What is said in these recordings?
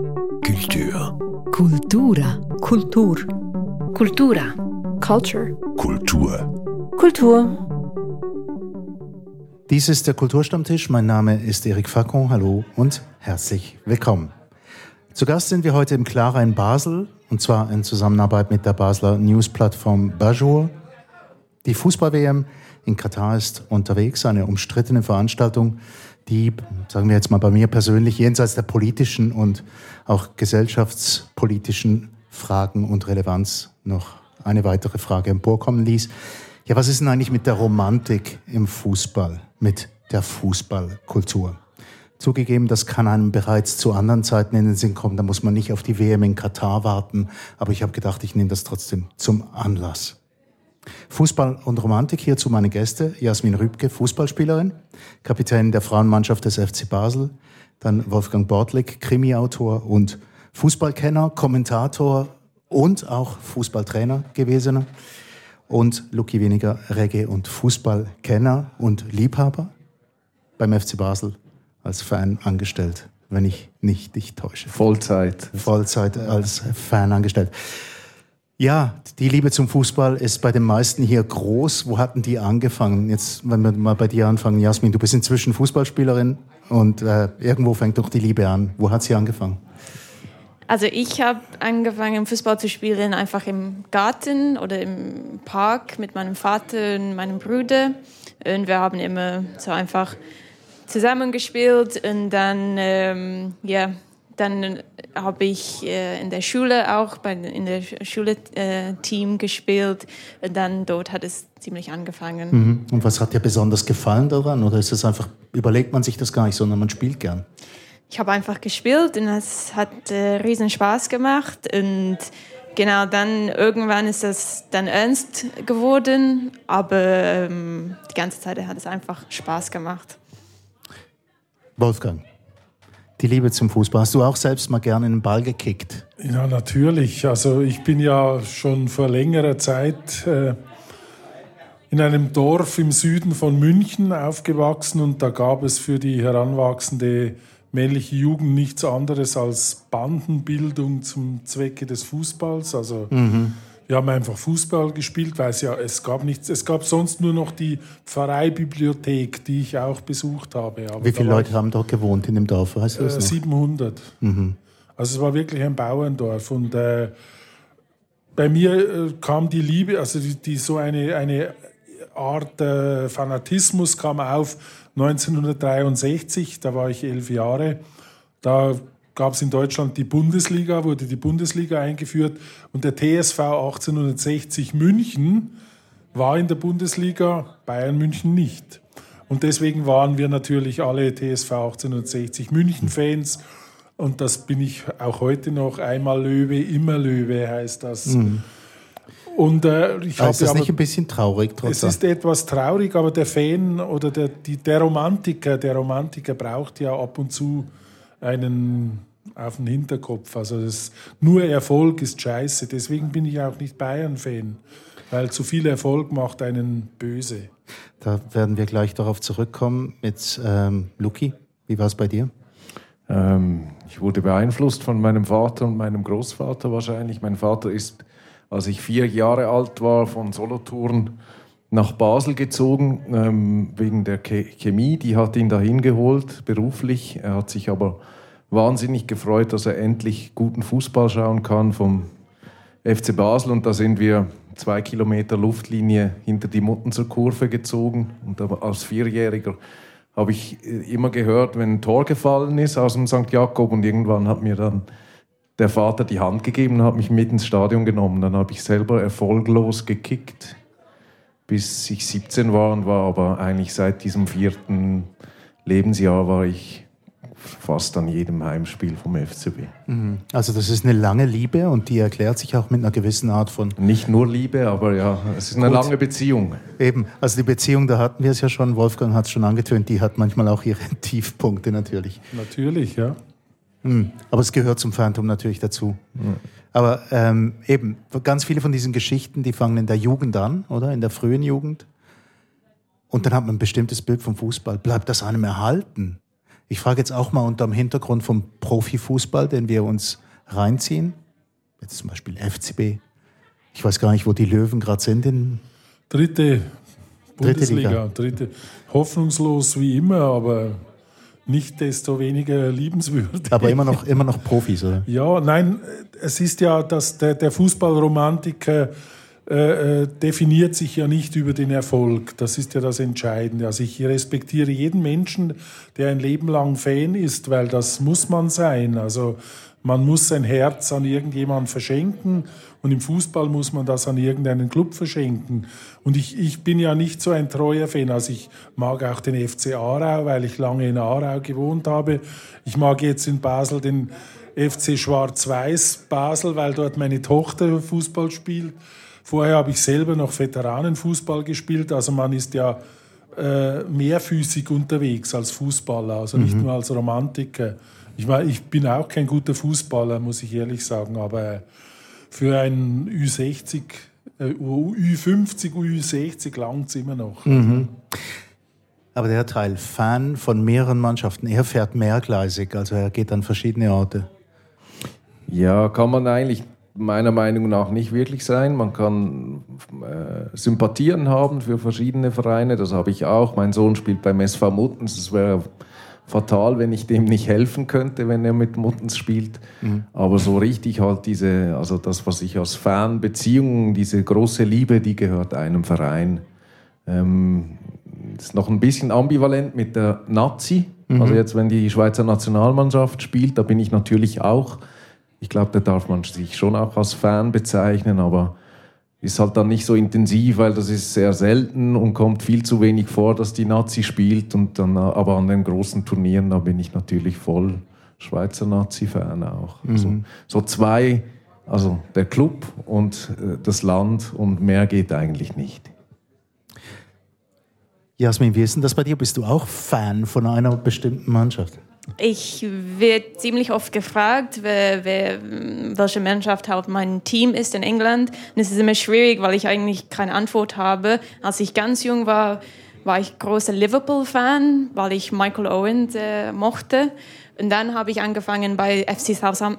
Kultur. Kultura. Kultur. Kultura. Culture. Kultur. Kultur. Dies ist der Kulturstammtisch. Mein Name ist Eric Facon. Hallo und herzlich willkommen. Zu Gast sind wir heute im Clara in Basel und zwar in Zusammenarbeit mit der Basler Newsplattform Bajour. Die Fußball-WM in Katar ist unterwegs, eine umstrittene Veranstaltung, die, sagen wir jetzt mal bei mir persönlich, jenseits der politischen und auch gesellschaftspolitischen Fragen und Relevanz noch eine weitere Frage emporkommen ließ. Ja, was ist denn eigentlich mit der Romantik im Fußball, mit der Fußballkultur? Zugegeben, das kann einem bereits zu anderen Zeiten in den Sinn kommen. Da muss man nicht auf die WM in Katar warten. Aber ich habe gedacht, ich nehme das trotzdem zum Anlass. Fußball und Romantik hierzu meine Gäste. Jasmin Rübke, Fußballspielerin, Kapitän der Frauenmannschaft des FC Basel. Dann Wolfgang Bortlik, Krimi-Autor und Fußballkenner, Kommentator und auch Fußballtrainer gewesener. Und Lucky Weniger, Reggae- und Fußballkenner und Liebhaber beim FC Basel als Fan angestellt, wenn ich nicht dich täusche. Vollzeit. Vollzeit als Fan angestellt. Ja, die Liebe zum Fußball ist bei den meisten hier groß. Wo hatten die angefangen? Jetzt, wenn wir mal bei dir anfangen, Jasmin, du bist inzwischen Fußballspielerin und äh, irgendwo fängt doch die Liebe an. Wo hat sie angefangen? Also ich habe angefangen, Fußball zu spielen, einfach im Garten oder im Park mit meinem Vater und meinem Bruder. Und wir haben immer so einfach zusammengespielt und dann, ähm, ja, dann habe ich äh, in der Schule auch bei, in der Schule äh, Team gespielt und dann dort hat es ziemlich angefangen. Mhm. Und was hat dir besonders gefallen daran? Oder ist es einfach, überlegt man sich das gar nicht, sondern man spielt gern? Ich habe einfach gespielt und es hat äh, riesen Spaß gemacht und genau dann irgendwann ist das dann ernst geworden, aber ähm, die ganze Zeit hat es einfach Spaß gemacht. Wolfgang, die Liebe zum Fußball. Hast du auch selbst mal gerne einen Ball gekickt? Ja, natürlich. Also ich bin ja schon vor längerer Zeit äh, in einem Dorf im Süden von München aufgewachsen und da gab es für die heranwachsende männliche Jugend nichts anderes als Bandenbildung zum Zwecke des Fußballs. Also mhm. Wir haben einfach Fußball gespielt, weil es ja es gab nichts, es gab sonst nur noch die Pfarreibibliothek, die ich auch besucht habe. Aber Wie viele Leute haben dort gewohnt in dem Dorf? Weißt du äh, 700. Mhm. Also es war wirklich ein Bauerndorf und äh, bei mir äh, kam die Liebe, also die, die so eine, eine Art äh, Fanatismus kam auf 1963, da war ich elf Jahre. Da gab es in Deutschland die Bundesliga, wurde die Bundesliga eingeführt und der TSV 1860 München war in der Bundesliga, Bayern München nicht. Und deswegen waren wir natürlich alle TSV 1860 München-Fans. Und das bin ich auch heute noch. Einmal Löwe, immer Löwe heißt das. Mhm. Und, äh, ich ist das nicht ein bisschen traurig trotzdem? Es ist etwas traurig, aber der Fan oder der, die, der Romantiker, der Romantiker braucht ja ab und zu einen auf den Hinterkopf. Also das, nur Erfolg ist scheiße. Deswegen bin ich auch nicht Bayern-Fan, weil zu viel Erfolg macht einen böse. Da werden wir gleich darauf zurückkommen. Mit ähm, Luki, wie war es bei dir? Ähm, ich wurde beeinflusst von meinem Vater und meinem Großvater wahrscheinlich. Mein Vater ist als ich vier Jahre alt war, von Solothurn nach Basel gezogen, ähm, wegen der Chemie. Die hat ihn dahin geholt, beruflich. Er hat sich aber wahnsinnig gefreut, dass er endlich guten Fußball schauen kann vom FC Basel. Und da sind wir zwei Kilometer Luftlinie hinter die Mutten zur Kurve gezogen. Und als Vierjähriger habe ich äh, immer gehört, wenn ein Tor gefallen ist aus dem St. Jakob. Und irgendwann hat mir dann der Vater die Hand gegeben und hat mich mit ins Stadion genommen. Dann habe ich selber erfolglos gekickt, bis ich 17 war und war aber eigentlich seit diesem vierten Lebensjahr war ich fast an jedem Heimspiel vom FCB. Mhm. Also das ist eine lange Liebe und die erklärt sich auch mit einer gewissen Art von... Nicht nur Liebe, aber ja, es ist eine Gut. lange Beziehung. Eben, also die Beziehung, da hatten wir es ja schon, Wolfgang hat es schon angetönt, die hat manchmal auch ihre Tiefpunkte natürlich. Natürlich, ja. Mhm. Aber es gehört zum Phantom natürlich dazu. Mhm. Aber ähm, eben, ganz viele von diesen Geschichten, die fangen in der Jugend an, oder? In der frühen Jugend. Und dann hat man ein bestimmtes Bild vom Fußball. Bleibt das einem erhalten? Ich frage jetzt auch mal unter dem Hintergrund vom Profifußball, den wir uns reinziehen. Jetzt zum Beispiel FCB. Ich weiß gar nicht, wo die Löwen gerade sind. In Dritte Bundesliga. Liga. Dritte. Hoffnungslos wie immer, aber nicht desto weniger liebenswürdig. aber immer noch, immer noch Profis, oder? Ja, nein, es ist ja, dass der, der Fußballromantiker äh, äh, definiert sich ja nicht über den Erfolg. Das ist ja das Entscheidende. Also ich respektiere jeden Menschen, der ein Leben lang Fan ist, weil das muss man sein. Also man muss sein Herz an irgendjemanden verschenken und im Fußball muss man das an irgendeinen Club verschenken. Und ich, ich bin ja nicht so ein treuer Fan. Also ich mag auch den FC Aarau, weil ich lange in Aarau gewohnt habe. Ich mag jetzt in Basel den FC Schwarz-Weiß Basel, weil dort meine Tochter Fußball spielt. Vorher habe ich selber noch Veteranenfußball gespielt. Also man ist ja äh, mehrfüßig unterwegs als Fußballer, also nicht mhm. nur als Romantiker. Ich, meine, ich bin auch kein guter Fußballer, muss ich ehrlich sagen, aber für einen Ü60, äh, Ü50, Ü60 langt es immer noch. Mhm. Aber der Teil Fan von mehreren Mannschaften, er fährt mehrgleisig, also er geht an verschiedene Orte. Ja, kann man eigentlich meiner Meinung nach nicht wirklich sein. Man kann äh, Sympathien haben für verschiedene Vereine, das habe ich auch. Mein Sohn spielt beim SV Muttens, es wäre fatal, wenn ich dem nicht helfen könnte, wenn er mit Muttens spielt. Mhm. Aber so richtig halt diese, also das, was ich als Fan, Beziehungen, diese große Liebe, die gehört einem Verein. Ähm, ist noch ein bisschen ambivalent mit der Nazi. Mhm. Also jetzt, wenn die Schweizer Nationalmannschaft spielt, da bin ich natürlich auch ich glaube, da darf man sich schon auch als Fan bezeichnen, aber ist halt dann nicht so intensiv, weil das ist sehr selten und kommt viel zu wenig vor, dass die Nazi spielt. Und dann, aber an den großen Turnieren, da bin ich natürlich voll Schweizer Nazi-Fan auch. Mhm. Also, so zwei, also der Club und äh, das Land und mehr geht eigentlich nicht. Jasmin, wie ist denn das bei dir? Bist du auch Fan von einer bestimmten Mannschaft? Ich werde ziemlich oft gefragt, wer, wer, welche Mannschaft halt mein Team ist in England. Und es ist immer schwierig, weil ich eigentlich keine Antwort habe. Als ich ganz jung war, war ich großer Liverpool-Fan, weil ich Michael Owen äh, mochte. Und dann habe ich angefangen, bei FC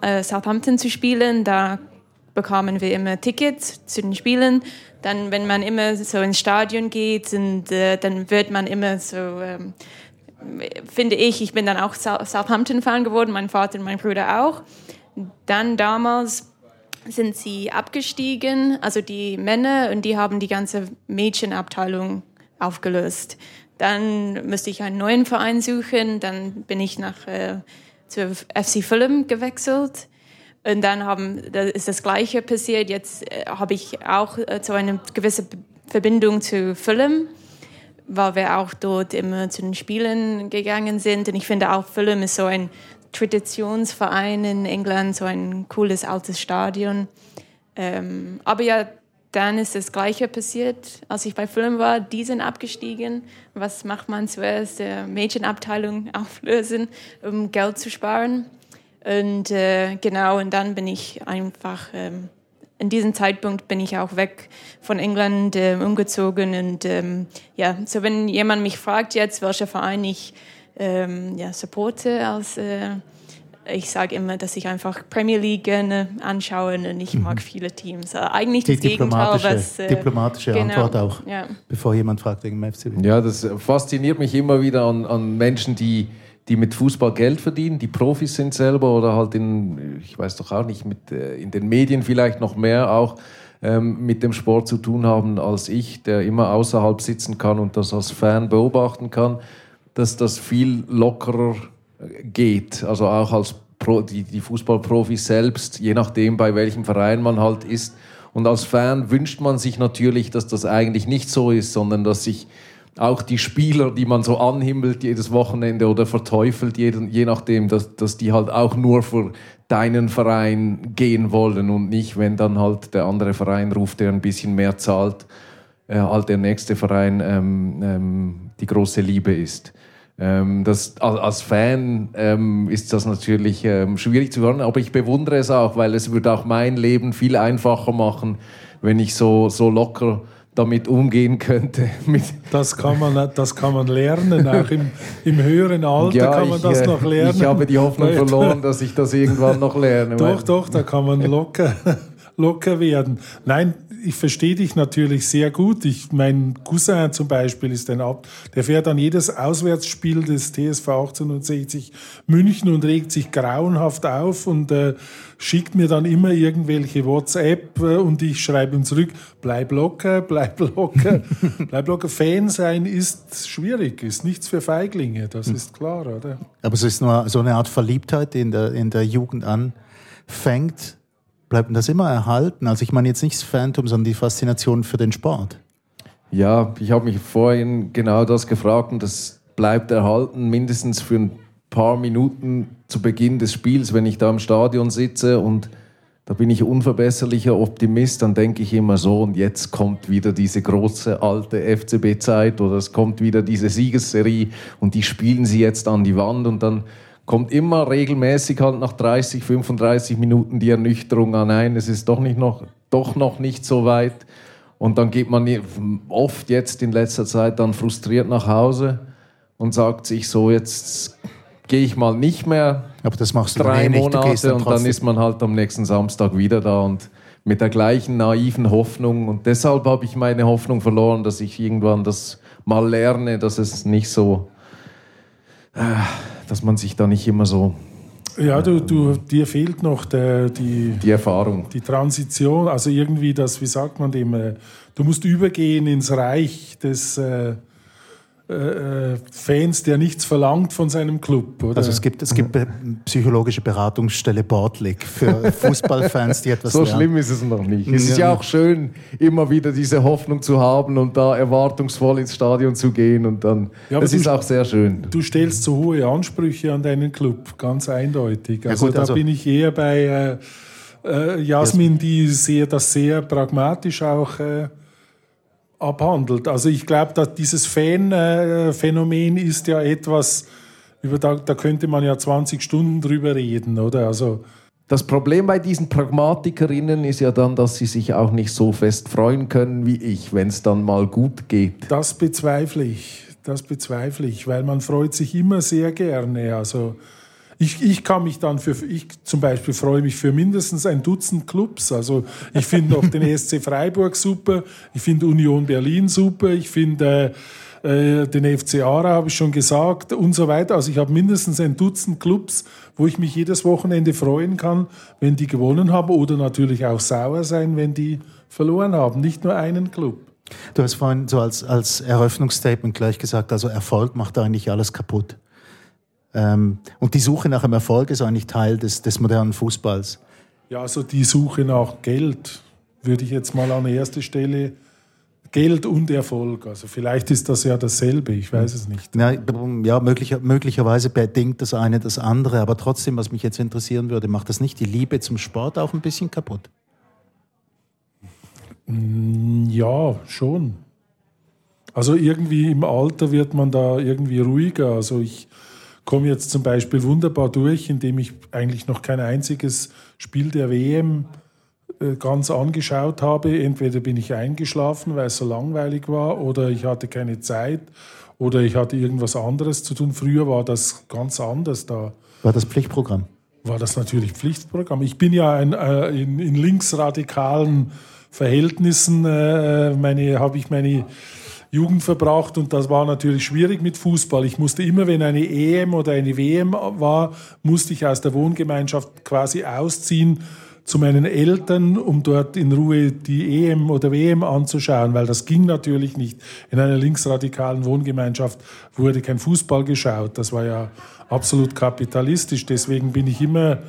äh, Southampton zu spielen. Da bekamen wir immer Tickets zu den Spielen. Dann, wenn man immer so ins Stadion geht, und, äh, dann wird man immer so... Ähm, finde ich, ich bin dann auch Southampton-Fan geworden, mein Vater und mein Bruder auch. Dann damals sind sie abgestiegen, also die Männer, und die haben die ganze Mädchenabteilung aufgelöst. Dann musste ich einen neuen Verein suchen, dann bin ich nach äh, zu FC Fulham gewechselt. Und dann haben, da ist das Gleiche passiert. Jetzt äh, habe ich auch äh, so eine gewisse Verbindung zu Fulham weil wir auch dort immer zu den Spielen gegangen sind. Und ich finde auch Fulham ist so ein Traditionsverein in England, so ein cooles altes Stadion. Ähm, aber ja, dann ist das Gleiche passiert, als ich bei Fulham war. Die sind abgestiegen. Was macht man zuerst? Die Mädchenabteilung auflösen, um Geld zu sparen. Und äh, genau, und dann bin ich einfach ähm, in diesem Zeitpunkt bin ich auch weg von England äh, umgezogen. Und ähm, ja, so wenn jemand mich fragt jetzt, welcher Verein ich ähm, ja, supporte, als, äh, ich sage immer, dass ich einfach Premier League gerne anschaue und ich mhm. mag viele Teams. Also eigentlich Die das diplomatische, Gegenteil. Was, äh, diplomatische genau, Antwort auch, ja. bevor jemand fragt wegen dem FCB. Ja, das fasziniert mich immer wieder an, an Menschen, die die mit Fußball Geld verdienen, die Profis sind selber oder halt in, ich weiß doch auch nicht, mit, äh, in den Medien vielleicht noch mehr auch ähm, mit dem Sport zu tun haben als ich, der immer außerhalb sitzen kann und das als Fan beobachten kann, dass das viel lockerer äh, geht. Also auch als Pro, die, die Fußballprofis selbst, je nachdem bei welchem Verein man halt ist. Und als Fan wünscht man sich natürlich, dass das eigentlich nicht so ist, sondern dass sich auch die Spieler, die man so anhimmelt jedes Wochenende oder verteufelt, je, je nachdem, dass, dass die halt auch nur für deinen Verein gehen wollen und nicht, wenn dann halt der andere Verein ruft, der ein bisschen mehr zahlt, äh, halt der nächste Verein ähm, ähm, die große Liebe ist. Ähm, das, als Fan ähm, ist das natürlich ähm, schwierig zu hören, aber ich bewundere es auch, weil es würde auch mein Leben viel einfacher machen, wenn ich so, so locker damit umgehen könnte. das, kann man, das kann man lernen, auch im, im höheren Alter ja, kann man ich, das noch lernen. Ich habe die Hoffnung verloren, dass ich das irgendwann noch lerne. doch, doch, da kann man locker, locker werden. Nein, ich verstehe dich natürlich sehr gut. Ich, mein Cousin zum Beispiel ist ein Ab, der fährt an jedes Auswärtsspiel des TSV 1860 München und regt sich grauenhaft auf und äh, schickt mir dann immer irgendwelche WhatsApp äh, und ich schreibe ihm zurück, bleib locker, bleib locker, bleib locker. Fan sein ist schwierig, ist nichts für Feiglinge, das hm. ist klar, oder? Aber es ist nur so eine Art Verliebtheit, die in der, in der Jugend anfängt bleibt das immer erhalten? Also ich meine jetzt nicht das Phantom, sondern die Faszination für den Sport. Ja, ich habe mich vorhin genau das gefragt und das bleibt erhalten, mindestens für ein paar Minuten zu Beginn des Spiels, wenn ich da im Stadion sitze und da bin ich unverbesserlicher Optimist, dann denke ich immer so, und jetzt kommt wieder diese große alte FCB-Zeit oder es kommt wieder diese Siegesserie und die spielen sie jetzt an die Wand und dann kommt immer regelmäßig halt nach 30, 35 Minuten die Ernüchterung an, nein, es ist doch, nicht noch, doch noch nicht so weit. Und dann geht man oft jetzt in letzter Zeit dann frustriert nach Hause und sagt sich so, jetzt gehe ich mal nicht mehr. Aber das machst du drei Monate dann und dann ist man halt am nächsten Samstag wieder da und mit der gleichen naiven Hoffnung. Und deshalb habe ich meine Hoffnung verloren, dass ich irgendwann das mal lerne, dass es nicht so äh, dass man sich da nicht immer so. Ja, du, du, dir fehlt noch der, die, die Erfahrung. Die Transition, also irgendwie das, wie sagt man dem, äh, du musst übergehen ins Reich des. Äh, Fans, der nichts verlangt von seinem Club. Oder? Also es gibt, es gibt psychologische Beratungsstelle Bordlik für Fußballfans, die etwas So lernen. schlimm ist es noch nicht. Es ist ja auch schön, immer wieder diese Hoffnung zu haben und da erwartungsvoll ins Stadion zu gehen und dann. Ja, das ist auch sehr schön. Du stellst so hohe Ansprüche an deinen Club, ganz eindeutig. Also, ja gut, also da bin ich eher bei äh, äh, Jasmin, die sehr, das sehr pragmatisch auch äh, abhandelt. Also ich glaube, dass dieses Fan-Phänomen ist ja etwas, über da, da könnte man ja 20 Stunden drüber reden, oder? Also das Problem bei diesen Pragmatikerinnen ist ja dann, dass sie sich auch nicht so fest freuen können wie ich, wenn es dann mal gut geht. Das bezweifle ich. Das bezweifle ich, weil man freut sich immer sehr gerne. Also ich, ich kann mich dann für, ich zum Beispiel freue mich für mindestens ein Dutzend Clubs. Also ich finde auch den ESC Freiburg super, ich finde Union Berlin super, ich finde äh, den FC Ara habe ich schon gesagt und so weiter. Also ich habe mindestens ein Dutzend Clubs, wo ich mich jedes Wochenende freuen kann, wenn die gewonnen haben oder natürlich auch sauer sein, wenn die verloren haben. Nicht nur einen Club. Du hast vorhin so als, als Eröffnungsstatement gleich gesagt, also Erfolg macht eigentlich alles kaputt. Ähm, und die Suche nach dem Erfolg ist eigentlich Teil des, des modernen Fußballs. Ja, also die Suche nach Geld würde ich jetzt mal an erste Stelle Geld und Erfolg. Also vielleicht ist das ja dasselbe, ich weiß es nicht. Ja, ja möglicher, möglicherweise bedingt das eine das andere, aber trotzdem, was mich jetzt interessieren würde, macht das nicht die Liebe zum Sport auch ein bisschen kaputt? Mm, ja, schon. Also irgendwie im Alter wird man da irgendwie ruhiger. Also ich komme jetzt zum Beispiel wunderbar durch, indem ich eigentlich noch kein einziges Spiel der WM äh, ganz angeschaut habe. Entweder bin ich eingeschlafen, weil es so langweilig war, oder ich hatte keine Zeit, oder ich hatte irgendwas anderes zu tun. Früher war das ganz anders da. War das Pflichtprogramm? War das natürlich Pflichtprogramm. Ich bin ja ein, äh, in, in linksradikalen Verhältnissen, äh, meine, habe ich meine Jugend verbracht und das war natürlich schwierig mit Fußball. Ich musste immer, wenn eine EM oder eine WM war, musste ich aus der Wohngemeinschaft quasi ausziehen zu meinen Eltern, um dort in Ruhe die EM oder WM anzuschauen, weil das ging natürlich nicht. In einer linksradikalen Wohngemeinschaft wurde kein Fußball geschaut. Das war ja absolut kapitalistisch. Deswegen bin ich immer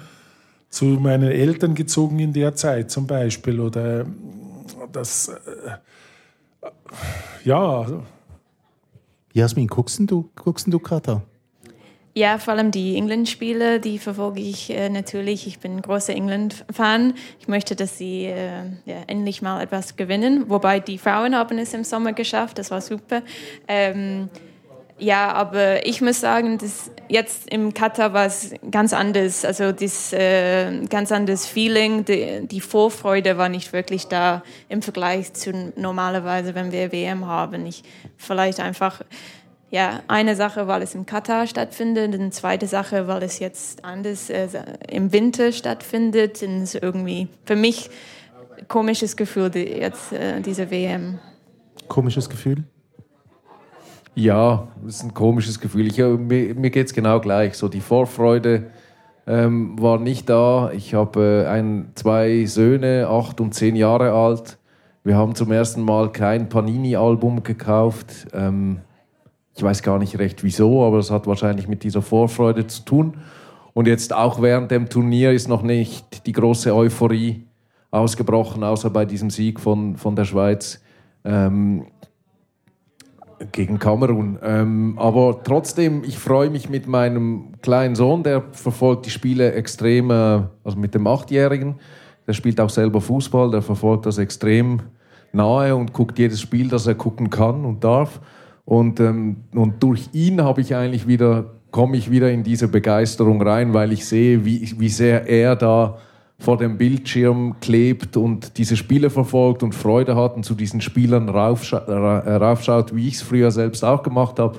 zu meinen Eltern gezogen in der Zeit zum Beispiel. Oder das äh, ja. Jasmin, guckst du, guckst du Katar? Ja, vor allem die England-Spiele, die verfolge ich äh, natürlich. Ich bin ein großer England-Fan. Ich möchte, dass sie äh, ja, endlich mal etwas gewinnen. Wobei die Frauen haben es im Sommer geschafft, das war super. Ähm, Ja, aber ich muss sagen, dass jetzt im Katar war es ganz anders. Also das äh, ganz anderes Feeling. Die, die, Vorfreude war nicht wirklich da im Vergleich zu normalerweise, wenn wir WM haben. Ich vielleicht einfach ja eine Sache, weil es im Katar stattfindet, und zweite Sache, weil es jetzt anders äh, im Winter stattfindet. Und es ist irgendwie für mich komisches Gefühl die, jetzt äh, diese WM. Komisches Gefühl? Ja, das ist ein komisches Gefühl. Ich, mir mir geht es genau gleich. So die Vorfreude ähm, war nicht da. Ich habe äh, zwei Söhne, acht und zehn Jahre alt. Wir haben zum ersten Mal kein Panini-Album gekauft. Ähm, ich weiß gar nicht recht wieso, aber es hat wahrscheinlich mit dieser Vorfreude zu tun. Und jetzt auch während dem Turnier ist noch nicht die große Euphorie ausgebrochen, außer bei diesem Sieg von, von der Schweiz. Ähm, gegen Kamerun. Ähm, aber trotzdem, ich freue mich mit meinem kleinen Sohn, der verfolgt die Spiele extrem, äh, also mit dem Achtjährigen, der spielt auch selber Fußball, der verfolgt das extrem nahe und guckt jedes Spiel, das er gucken kann und darf. Und, ähm, und durch ihn habe ich eigentlich wieder, komme ich wieder in diese Begeisterung rein, weil ich sehe, wie, wie sehr er da vor dem Bildschirm klebt und diese Spiele verfolgt und Freude hat und zu diesen Spielern raufscha äh, raufschaut, wie ich es früher selbst auch gemacht habe.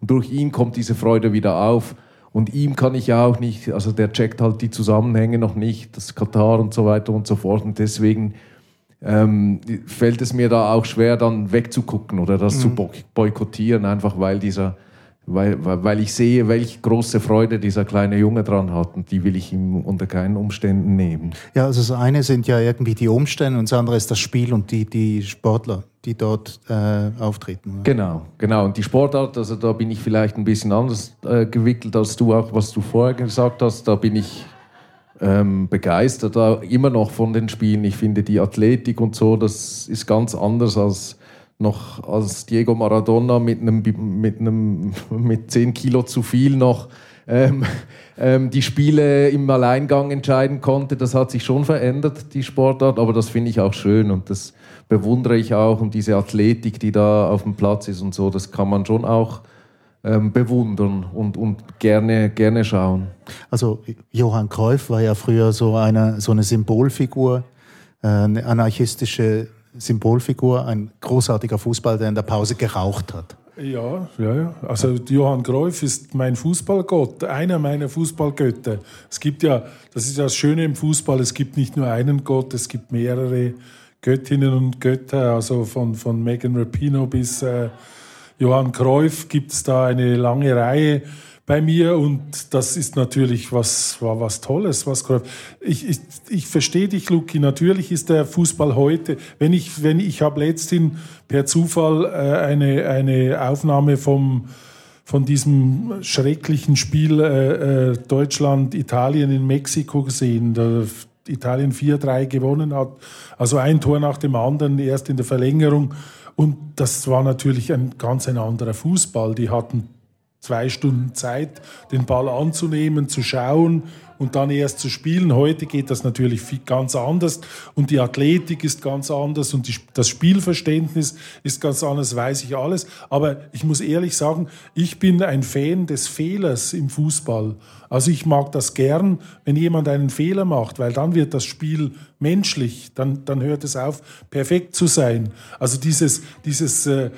Und durch ihn kommt diese Freude wieder auf. Und ihm kann ich ja auch nicht, also der checkt halt die Zusammenhänge noch nicht, das Katar und so weiter und so fort. Und deswegen ähm, fällt es mir da auch schwer, dann wegzugucken oder das mhm. zu boykottieren, einfach weil dieser weil, weil ich sehe, welche große Freude dieser kleine Junge dran hat und die will ich ihm unter keinen Umständen nehmen. Ja, also das eine sind ja irgendwie die Umstände und das andere ist das Spiel und die, die Sportler, die dort äh, auftreten. Oder? Genau, genau. Und die Sportart, also da bin ich vielleicht ein bisschen anders äh, gewickelt als du auch, was du vorher gesagt hast. Da bin ich ähm, begeistert da immer noch von den Spielen. Ich finde die Athletik und so, das ist ganz anders als noch als Diego Maradona mit einem, mit einem mit 10 Kilo zu viel noch ähm, ähm, die Spiele im Alleingang entscheiden konnte. Das hat sich schon verändert, die Sportart, aber das finde ich auch schön und das bewundere ich auch und diese Athletik, die da auf dem Platz ist und so, das kann man schon auch ähm, bewundern und, und gerne, gerne schauen. Also Johann Cruyff war ja früher so eine, so eine Symbolfigur, äh, eine anarchistische Symbolfigur, ein großartiger Fußball, der in der Pause geraucht hat. Ja, ja, ja. Also Johann Cruyff ist mein Fußballgott, einer meiner Fußballgötter. Es gibt ja, das ist ja das Schöne im Fußball, es gibt nicht nur einen Gott, es gibt mehrere Göttinnen und Götter, also von, von Megan Rapino bis äh, Johann Cruyff gibt es da eine lange Reihe bei mir und das ist natürlich was, war was Tolles. Was, ich, ich, ich verstehe dich, Luki. Natürlich ist der Fußball heute, wenn ich, wenn ich habe letztens per Zufall äh, eine, eine Aufnahme vom, von diesem schrecklichen Spiel äh, äh Deutschland-Italien in Mexiko gesehen. Da Italien 4-3 gewonnen hat. Also ein Tor nach dem anderen, erst in der Verlängerung. Und das war natürlich ein ganz ein anderer Fußball. Die hatten zwei Stunden Zeit, den Ball anzunehmen, zu schauen und dann erst zu spielen. Heute geht das natürlich ganz anders und die Athletik ist ganz anders und die, das Spielverständnis ist ganz anders, weiß ich alles. Aber ich muss ehrlich sagen, ich bin ein Fan des Fehlers im Fußball. Also ich mag das gern, wenn jemand einen Fehler macht, weil dann wird das Spiel menschlich, dann, dann hört es auf, perfekt zu sein. Also dieses, dieses äh,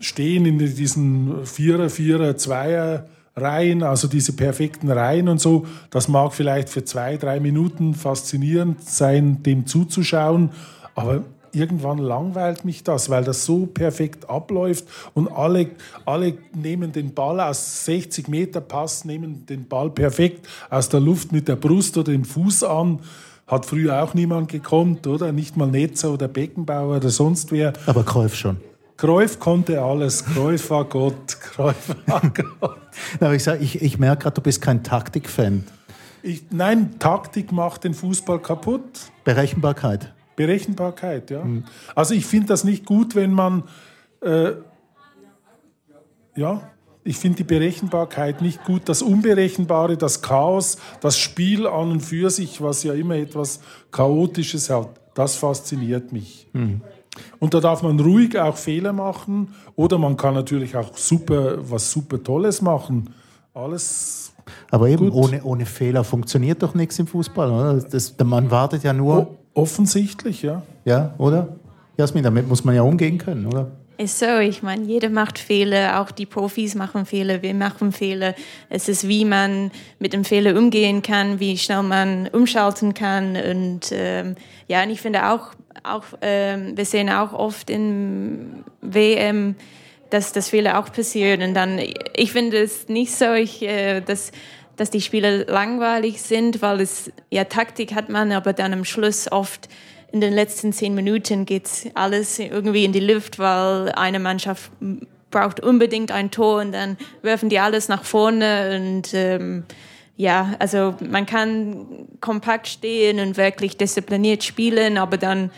stehen in diesen Vierer, Vierer, Zweier Reihen, also diese perfekten Reihen und so. Das mag vielleicht für zwei, drei Minuten faszinierend sein, dem zuzuschauen, aber irgendwann langweilt mich das, weil das so perfekt abläuft und alle, alle nehmen den Ball aus 60 Meter Pass, nehmen den Ball perfekt aus der Luft mit der Brust oder dem Fuß an. Hat früher auch niemand gekonnt, oder? Nicht mal Netzer oder Beckenbauer oder sonst wer. Aber Kreuf schon. Cruyff konnte alles. Cruyff war Gott. Cruyff war Gott. Na, ich, sag, ich, ich merke gerade, du bist kein Taktikfan. Ich, nein, Taktik macht den Fußball kaputt. Berechenbarkeit. Berechenbarkeit, ja. Mhm. Also ich finde das nicht gut, wenn man äh, ja, ich finde die Berechenbarkeit nicht gut. Das Unberechenbare, das Chaos, das Spiel an und für sich, was ja immer etwas Chaotisches hat, das fasziniert mich. Mhm. Und da darf man ruhig auch Fehler machen oder man kann natürlich auch super was super Tolles machen. Alles. Aber eben ohne, ohne Fehler funktioniert doch nichts im Fußball. Oder? Das, man wartet ja nur. O offensichtlich, ja. Ja, oder? Jasmin, damit muss man ja umgehen können, oder? Ist so, ich meine, jeder macht Fehler, auch die Profis machen Fehler, wir machen Fehler. Es ist, wie man mit dem Fehler umgehen kann, wie schnell man umschalten kann. Und ähm, ja, und ich finde auch, auch ähm, wir sehen auch oft in WM, dass das Fehler auch passieren. Und dann, ich finde es nicht so, ich, äh, dass, dass die Spiele langweilig sind, weil es, ja, Taktik hat man, aber dann am Schluss oft in den letzten zehn Minuten geht alles irgendwie in die Luft, weil eine Mannschaft braucht unbedingt ein Tor und dann werfen die alles nach vorne und ähm, ja, also man kann kompakt stehen und wirklich diszipliniert spielen, aber dann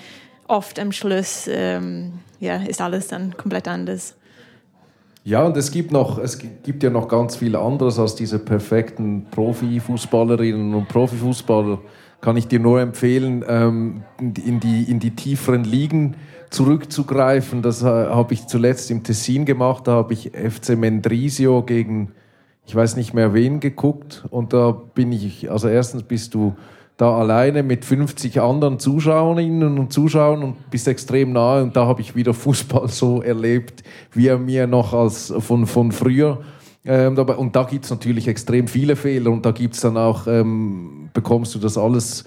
oft am Schluss ähm, ja, ist alles dann komplett anders. Ja, und es gibt, noch, es gibt ja noch ganz viel anderes als diese perfekten Profifußballerinnen und Profifußballer kann ich dir nur empfehlen, ähm, in, die, in die tieferen Ligen zurückzugreifen. Das äh, habe ich zuletzt im Tessin gemacht. Da habe ich FC Mendrisio gegen, ich weiß nicht mehr wen, geguckt. Und da bin ich, also erstens bist du da alleine mit 50 anderen Zuschauerinnen und Zuschauern und bist extrem nahe. Und da habe ich wieder Fußball so erlebt, wie er mir noch als von, von früher ähm, und da gibt es natürlich extrem viele Fehler und da gibt es dann auch, ähm, bekommst du das alles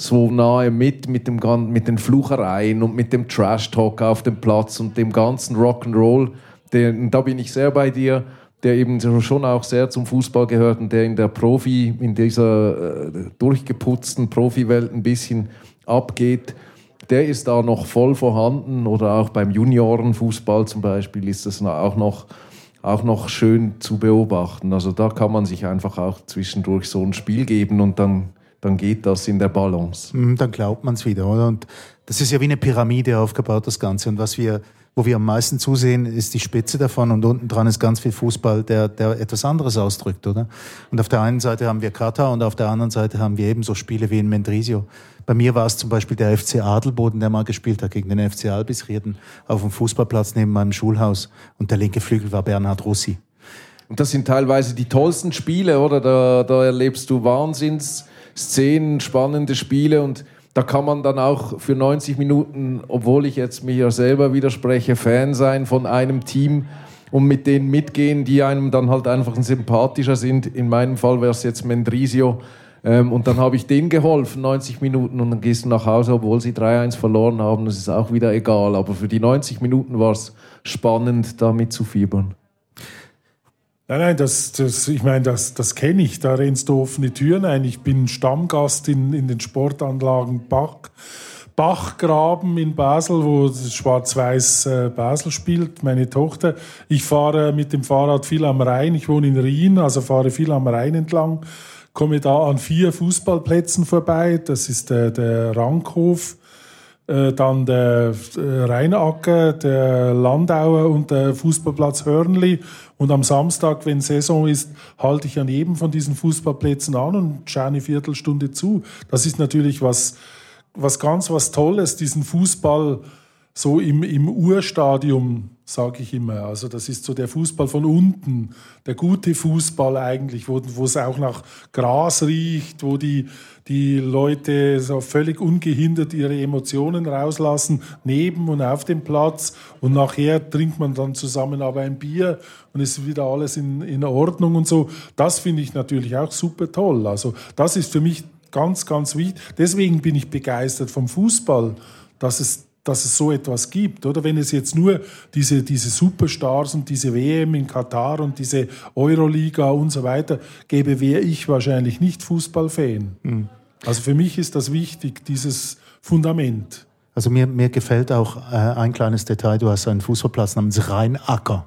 so nahe mit, mit, dem, mit den Fluchereien und mit dem Trash-Talk auf dem Platz und dem ganzen Rock'n'Roll. Da bin ich sehr bei dir, der eben schon auch sehr zum Fußball gehört und der in der Profi, in dieser äh, durchgeputzten Profiwelt ein bisschen abgeht. Der ist da noch voll vorhanden oder auch beim Juniorenfußball zum Beispiel ist das auch noch auch noch schön zu beobachten. Also da kann man sich einfach auch zwischendurch so ein Spiel geben und dann, dann geht das in der Balance. Mhm, dann glaubt man es wieder, oder? Und das ist ja wie eine Pyramide aufgebaut, das Ganze. Und was wir wo wir am meisten zusehen, ist die Spitze davon und unten dran ist ganz viel Fußball, der, der etwas anderes ausdrückt, oder? Und auf der einen Seite haben wir Katar und auf der anderen Seite haben wir eben so Spiele wie in Mendrisio. Bei mir war es zum Beispiel der FC Adelboden, der mal gespielt hat gegen den FC Albisrieden auf dem Fußballplatz neben meinem Schulhaus und der linke Flügel war Bernhard Russi. Und das sind teilweise die tollsten Spiele, oder? Da, da erlebst du Wahnsinnsszenen, spannende Spiele und da kann man dann auch für 90 Minuten, obwohl ich jetzt mir selber widerspreche, Fan sein von einem Team und mit denen mitgehen, die einem dann halt einfach sympathischer sind. In meinem Fall wäre es jetzt Mendrisio. Ähm, und dann habe ich denen geholfen, 90 Minuten, und dann gehst du nach Hause, obwohl sie 3-1 verloren haben. Das ist auch wieder egal. Aber für die 90 Minuten war es spannend, da mitzufiebern. Nein, nein, das, das, ich meine, das, das kenne ich. Da rennst du offene Türen ein. Ich bin Stammgast in, in den Sportanlagen Bach, Bachgraben in Basel, wo Schwarz-Weiß äh, Basel spielt, meine Tochter. Ich fahre mit dem Fahrrad viel am Rhein. Ich wohne in Rien, also fahre viel am Rhein entlang. Komme da an vier Fußballplätzen vorbei. Das ist der, der Rankhof, äh, dann der äh, Rheinacker, der Landauer und der Fußballplatz Hörnli. Und am Samstag, wenn Saison ist, halte ich an jedem von diesen Fußballplätzen an und schaue eine Viertelstunde zu. Das ist natürlich was, was ganz was Tolles, diesen Fußball so im, im Urstadium sage ich immer. Also das ist so der Fußball von unten, der gute Fußball eigentlich, wo, es auch nach Gras riecht, wo die, die Leute so völlig ungehindert ihre Emotionen rauslassen, neben und auf dem Platz. Und nachher trinkt man dann zusammen aber ein Bier und ist wieder alles in, in Ordnung und so. Das finde ich natürlich auch super toll. Also das ist für mich ganz, ganz wichtig. Deswegen bin ich begeistert vom Fußball, dass es dass es so etwas gibt. Oder wenn es jetzt nur diese, diese Superstars und diese WM in Katar und diese Euroliga und so weiter gäbe, wäre ich wahrscheinlich nicht Fußballfan. Mhm. Also für mich ist das wichtig, dieses Fundament. Also mir, mir gefällt auch äh, ein kleines Detail. Du hast einen Fußballplatz namens Rheinacker.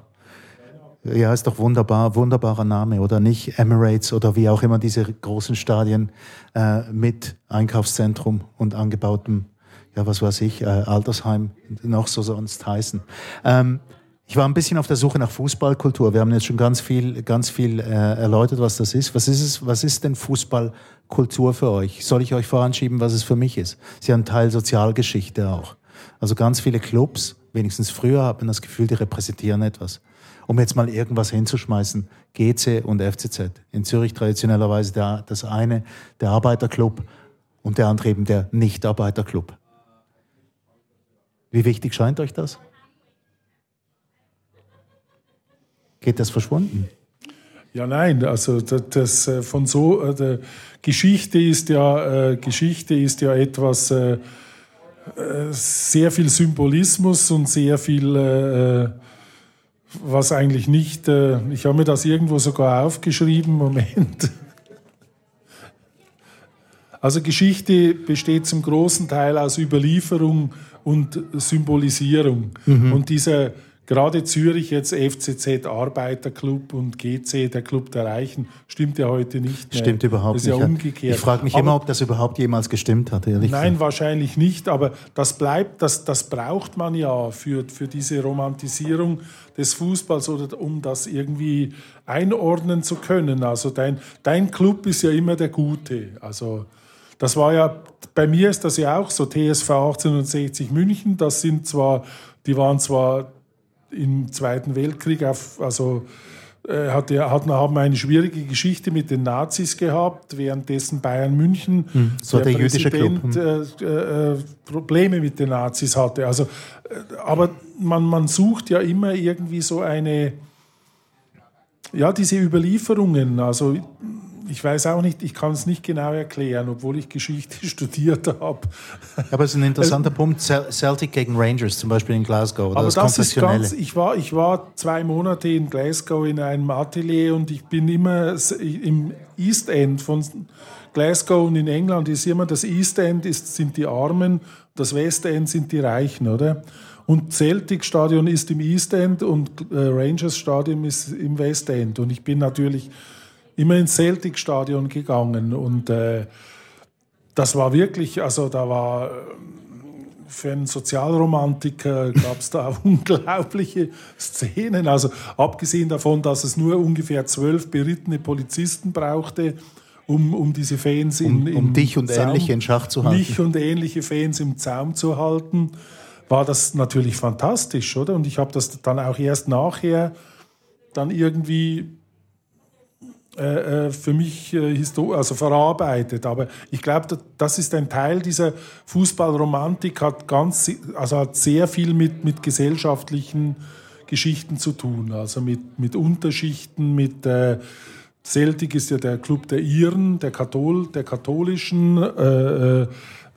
Ja, ist doch wunderbar, wunderbarer Name, oder nicht? Emirates oder wie auch immer diese großen Stadien äh, mit Einkaufszentrum und angebautem ja, was weiß ich, äh, Altersheim, noch so sonst heißen. Ähm, ich war ein bisschen auf der Suche nach Fußballkultur. Wir haben jetzt schon ganz viel, ganz viel äh, erläutert, was das ist. Was ist es? Was ist denn Fußballkultur für euch? Soll ich euch voranschieben, was es für mich ist? Sie haben Teil Sozialgeschichte auch. Also ganz viele Clubs, wenigstens früher, hat man das Gefühl, die repräsentieren etwas. Um jetzt mal irgendwas hinzuschmeißen, GC und FCZ. In Zürich traditionellerweise der, das eine, der Arbeiterclub und der andere eben der Nicht-Arbeiterclub. Wie wichtig scheint euch das? Geht das verschwunden? Ja, nein, also das, das äh, von so äh, Geschichte ist ja äh, Geschichte ist ja etwas äh, äh sehr viel Symbolismus und sehr viel äh, was eigentlich nicht. ich habe mir das irgendwo sogar aufgeschrieben. Moment. Also Geschichte besteht zum großen Teil aus Überlieferung und Symbolisierung. Mhm. Und dieser Gerade Zürich jetzt FCZ Arbeiterclub und GC, der Club der Reichen, stimmt ja heute nicht mehr. Stimmt überhaupt nicht. Das ist ja umgekehrt. Ich frage mich aber, immer, ob das überhaupt jemals gestimmt hat, ehrlich Nein, gesagt. wahrscheinlich nicht, aber das bleibt, das, das braucht man ja für, für diese Romantisierung des Fußballs oder um das irgendwie einordnen zu können. Also dein, dein Club ist ja immer der Gute. Also das war ja, bei mir ist das ja auch so, TSV 1860 München, das sind zwar, die waren zwar im Zweiten Weltkrieg auf, also äh, hatte, hatten, haben eine schwierige Geschichte mit den Nazis gehabt, währenddessen Bayern München, hm, so der, der jüdische Club. Hm. Äh, äh, Probleme mit den Nazis hatte. Also, äh, aber man, man sucht ja immer irgendwie so eine, ja, diese Überlieferungen. Also ich weiß auch nicht, ich kann es nicht genau erklären, obwohl ich Geschichte studiert habe. Aber es ist ein interessanter also, Punkt, Celtic gegen Rangers zum Beispiel in Glasgow. Oder aber das, das ist ganz, ich war, ich war zwei Monate in Glasgow in einem Atelier und ich bin immer im East End von Glasgow und in England ist immer das East End ist, sind die Armen, das West End sind die Reichen, oder? Und Celtic Stadion ist im East End und äh, Rangers Stadion ist im West End. Und ich bin natürlich immer ins Celtic-Stadion gegangen und äh, das war wirklich, also da war für einen Sozialromantiker gab es da unglaubliche Szenen. Also abgesehen davon, dass es nur ungefähr zwölf berittene Polizisten brauchte, um, um diese Fans in, um, um dich und Zaum, ähnliche in Schach zu halten. Mich und ähnliche Fans im Zaum zu halten, war das natürlich fantastisch, oder? Und ich habe das dann auch erst nachher dann irgendwie äh, äh, für mich äh, also verarbeitet. Aber ich glaube, das ist ein Teil dieser Fußballromantik, hat, ganz, also hat sehr viel mit, mit gesellschaftlichen Geschichten zu tun, also mit, mit Unterschichten, mit äh, Celtic ist ja der Club der Iren, der, Kathol, der katholischen, äh,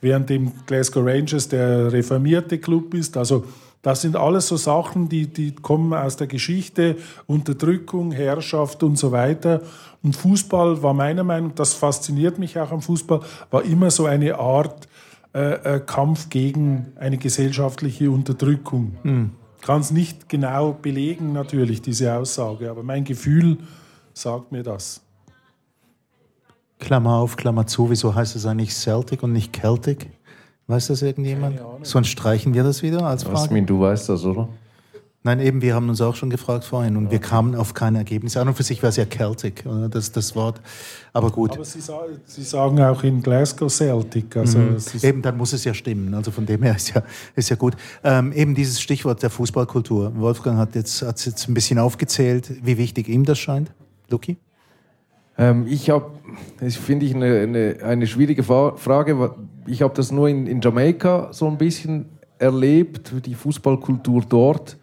während dem Glasgow Rangers der reformierte Club ist. Also das sind alles so Sachen, die, die kommen aus der Geschichte, Unterdrückung, Herrschaft und so weiter. Und Fußball war meiner Meinung, das fasziniert mich auch am Fußball, war immer so eine Art äh, äh, Kampf gegen eine gesellschaftliche Unterdrückung. Mhm. Kann es nicht genau belegen, natürlich, diese Aussage, aber mein Gefühl sagt mir das. Klammer auf, Klammer zu, wieso heißt es eigentlich Celtic und nicht Celtic? Weiß das irgendjemand? Sonst streichen wir das wieder als Frage. Asmin, du weißt das, oder? Nein, eben, wir haben uns auch schon gefragt vorhin und ja. wir kamen auf kein Ergebnis. An und für sich wäre es ja Celtic, das, das Wort. Aber gut. Aber Sie, Sie sagen auch in Glasgow Celtic. Also mhm. Eben, dann muss es ja stimmen. Also von dem her ist ja, ist ja gut. Ähm, eben dieses Stichwort der Fußballkultur. Wolfgang hat jetzt, hat jetzt ein bisschen aufgezählt, wie wichtig ihm das scheint. Luki? Ähm, ich habe, das finde ich eine, eine, eine, schwierige Frage. Ich habe das nur in, in Jamaika so ein bisschen erlebt, wie die Fußballkultur dort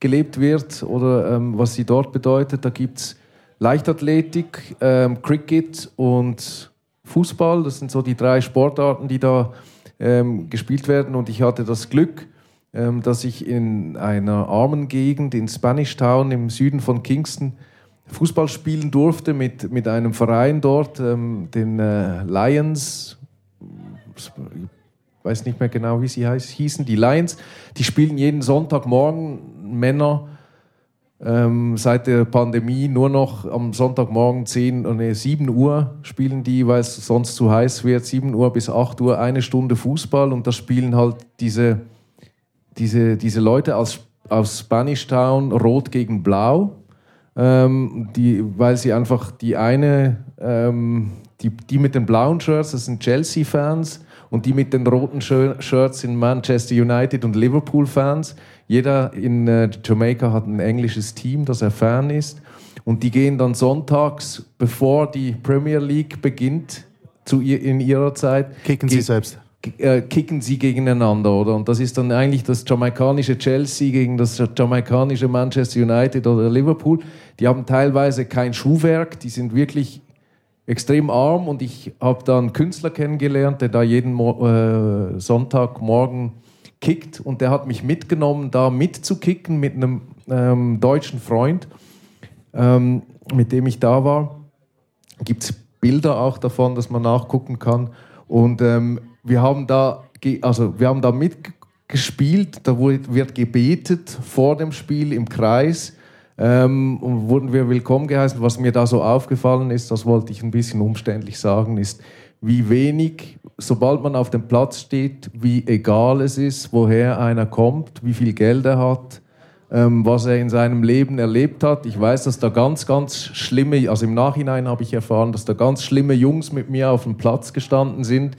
gelebt wird oder ähm, was sie dort bedeutet. Da gibt es Leichtathletik, ähm, Cricket und Fußball. Das sind so die drei Sportarten, die da ähm, gespielt werden. Und ich hatte das Glück, ähm, dass ich in einer armen Gegend in Spanish Town im Süden von Kingston Fußball spielen durfte mit, mit einem Verein dort, ähm, den äh, Lions. Ich weiß nicht mehr genau, wie sie heißt, hießen, die Lions. Die spielen jeden Sonntagmorgen Männer ähm, seit der Pandemie nur noch am Sonntagmorgen 10, nee, 7 Uhr spielen die, weil es sonst zu heiß wird. 7 Uhr bis 8 Uhr eine Stunde Fußball und das spielen halt diese, diese, diese Leute aus, aus Spanish Town rot gegen blau ähm, die, weil sie einfach die eine, ähm, die, die mit den blauen Shirts, das sind Chelsea-Fans und die mit den roten Shirts sind Manchester United und Liverpool-Fans. Jeder in äh, Jamaika hat ein englisches Team, das er Fan ist. Und die gehen dann sonntags, bevor die Premier League beginnt, zu ihr, in ihrer Zeit. Kicken sie selbst. Äh, kicken sie gegeneinander, oder? Und das ist dann eigentlich das jamaikanische Chelsea gegen das jamaikanische Manchester United oder Liverpool. Die haben teilweise kein Schuhwerk, die sind wirklich extrem arm und ich habe da einen Künstler kennengelernt, der da jeden Mo äh, Sonntagmorgen kickt und der hat mich mitgenommen, da mitzukicken mit einem ähm, deutschen Freund, ähm, mit dem ich da war. Gibt es Bilder auch davon, dass man nachgucken kann. Und ähm, wir haben da, also wir haben da mitgespielt, da wird gebetet vor dem Spiel im Kreis ähm, und wurden wir willkommen geheißen. Was mir da so aufgefallen ist, das wollte ich ein bisschen umständlich sagen, ist, wie wenig, sobald man auf dem Platz steht, wie egal es ist, woher einer kommt, wie viel Geld er hat, ähm, was er in seinem Leben erlebt hat. Ich weiß, dass da ganz, ganz schlimme, also im Nachhinein habe ich erfahren, dass da ganz schlimme Jungs mit mir auf dem Platz gestanden sind.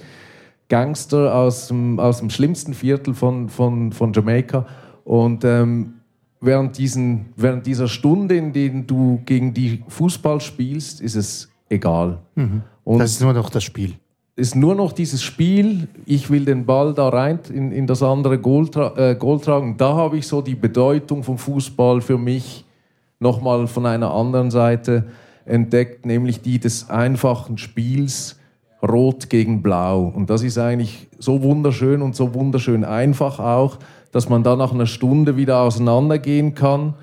Gangster aus dem, aus dem schlimmsten Viertel von, von, von Jamaika. Und ähm, während, diesen, während dieser Stunde, in der du gegen die Fußball spielst, ist es egal. Mhm. das ist nur noch das Spiel. Ist nur noch dieses Spiel, ich will den Ball da rein in, in das andere Goal, tra äh, Goal tragen. Da habe ich so die Bedeutung vom Fußball für mich nochmal von einer anderen Seite entdeckt, nämlich die des einfachen Spiels Rot gegen Blau. Und das ist eigentlich so wunderschön und so wunderschön einfach auch, dass man da nach einer Stunde wieder auseinandergehen kann,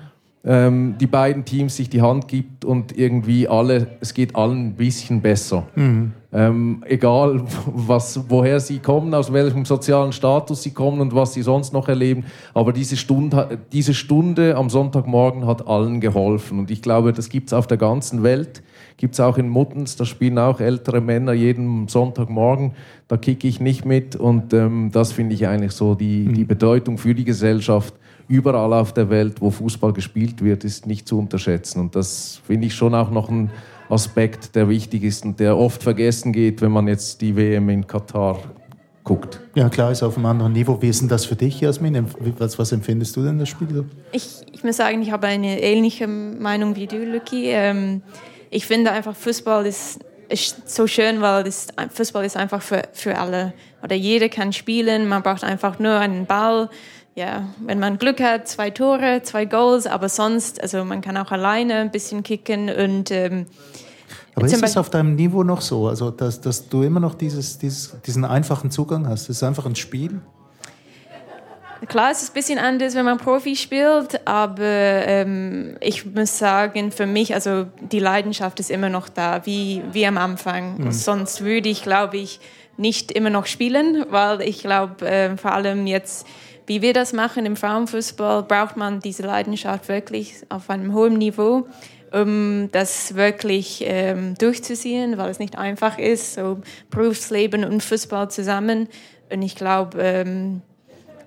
ähm, die beiden Teams sich die Hand gibt und irgendwie alle, es geht allen ein bisschen besser. Mhm. Ähm, egal, was, woher sie kommen, aus welchem sozialen Status sie kommen und was sie sonst noch erleben. Aber diese Stunde, diese Stunde am Sonntagmorgen hat allen geholfen. Und ich glaube, das gibt es auf der ganzen Welt gibt es auch in Muttens, da spielen auch ältere Männer jeden Sonntagmorgen, da kicke ich nicht mit und ähm, das finde ich eigentlich so die, die mhm. Bedeutung für die Gesellschaft. Überall auf der Welt, wo Fußball gespielt wird, ist nicht zu unterschätzen und das finde ich schon auch noch ein Aspekt, der wichtig ist und der oft vergessen geht, wenn man jetzt die WM in Katar guckt. Ja, klar, ist auf einem anderen Niveau. Wie ist denn das für dich, Jasmin? Was, was empfindest du denn das Spiel? Ich, ich muss sagen, ich habe eine ähnliche Meinung wie du, Lucky. Ähm, ich finde einfach, Fußball ist, ist so schön, weil das, Fußball ist einfach für, für alle. Oder jeder kann spielen, man braucht einfach nur einen Ball. Ja, wenn man Glück hat, zwei Tore, zwei Goals, aber sonst, also man kann auch alleine ein bisschen kicken und ähm, aber ist es auf deinem Niveau noch so, also dass, dass du immer noch dieses, dieses, diesen einfachen Zugang hast? Es ist einfach ein Spiel? Klar, es ist ein bisschen anders, wenn man Profi spielt, aber ähm, ich muss sagen, für mich, also die Leidenschaft ist immer noch da, wie, wie am Anfang. Mhm. Sonst würde ich, glaube ich, nicht immer noch spielen, weil ich glaube, äh, vor allem jetzt, wie wir das machen im Frauenfußball, braucht man diese Leidenschaft wirklich auf einem hohen Niveau, um das wirklich ähm, durchzuziehen, weil es nicht einfach ist, so Berufsleben und Fußball zusammen. Und ich glaube, ähm,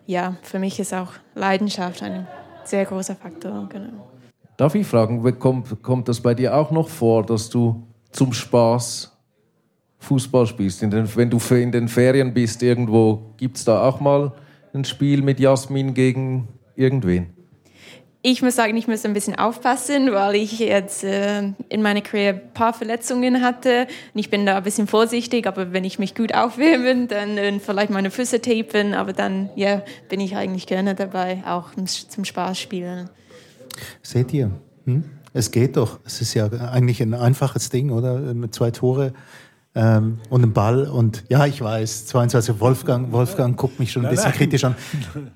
ja, für mich ist auch Leidenschaft ein sehr großer Faktor. Genau. Darf ich fragen, kommt, kommt das bei dir auch noch vor, dass du zum Spaß Fußball spielst? Den, wenn du in den Ferien bist irgendwo, gibt es da auch mal ein Spiel mit Jasmin gegen irgendwen? Ich muss sagen, ich muss ein bisschen aufpassen, weil ich jetzt äh, in meiner Karriere ein paar Verletzungen hatte. Und ich bin da ein bisschen vorsichtig, aber wenn ich mich gut aufwärme, dann äh, vielleicht meine Füße tapen. Aber dann ja, bin ich eigentlich gerne dabei, auch zum Spaß spielen. Seht ihr? Hm? Es geht doch. Es ist ja eigentlich ein einfaches Ding, oder? Mit zwei Tore ähm, und einen Ball. Und ja, ich weiß, 22 Wolfgang, Wolfgang guckt mich schon ein nein, bisschen nein. kritisch an.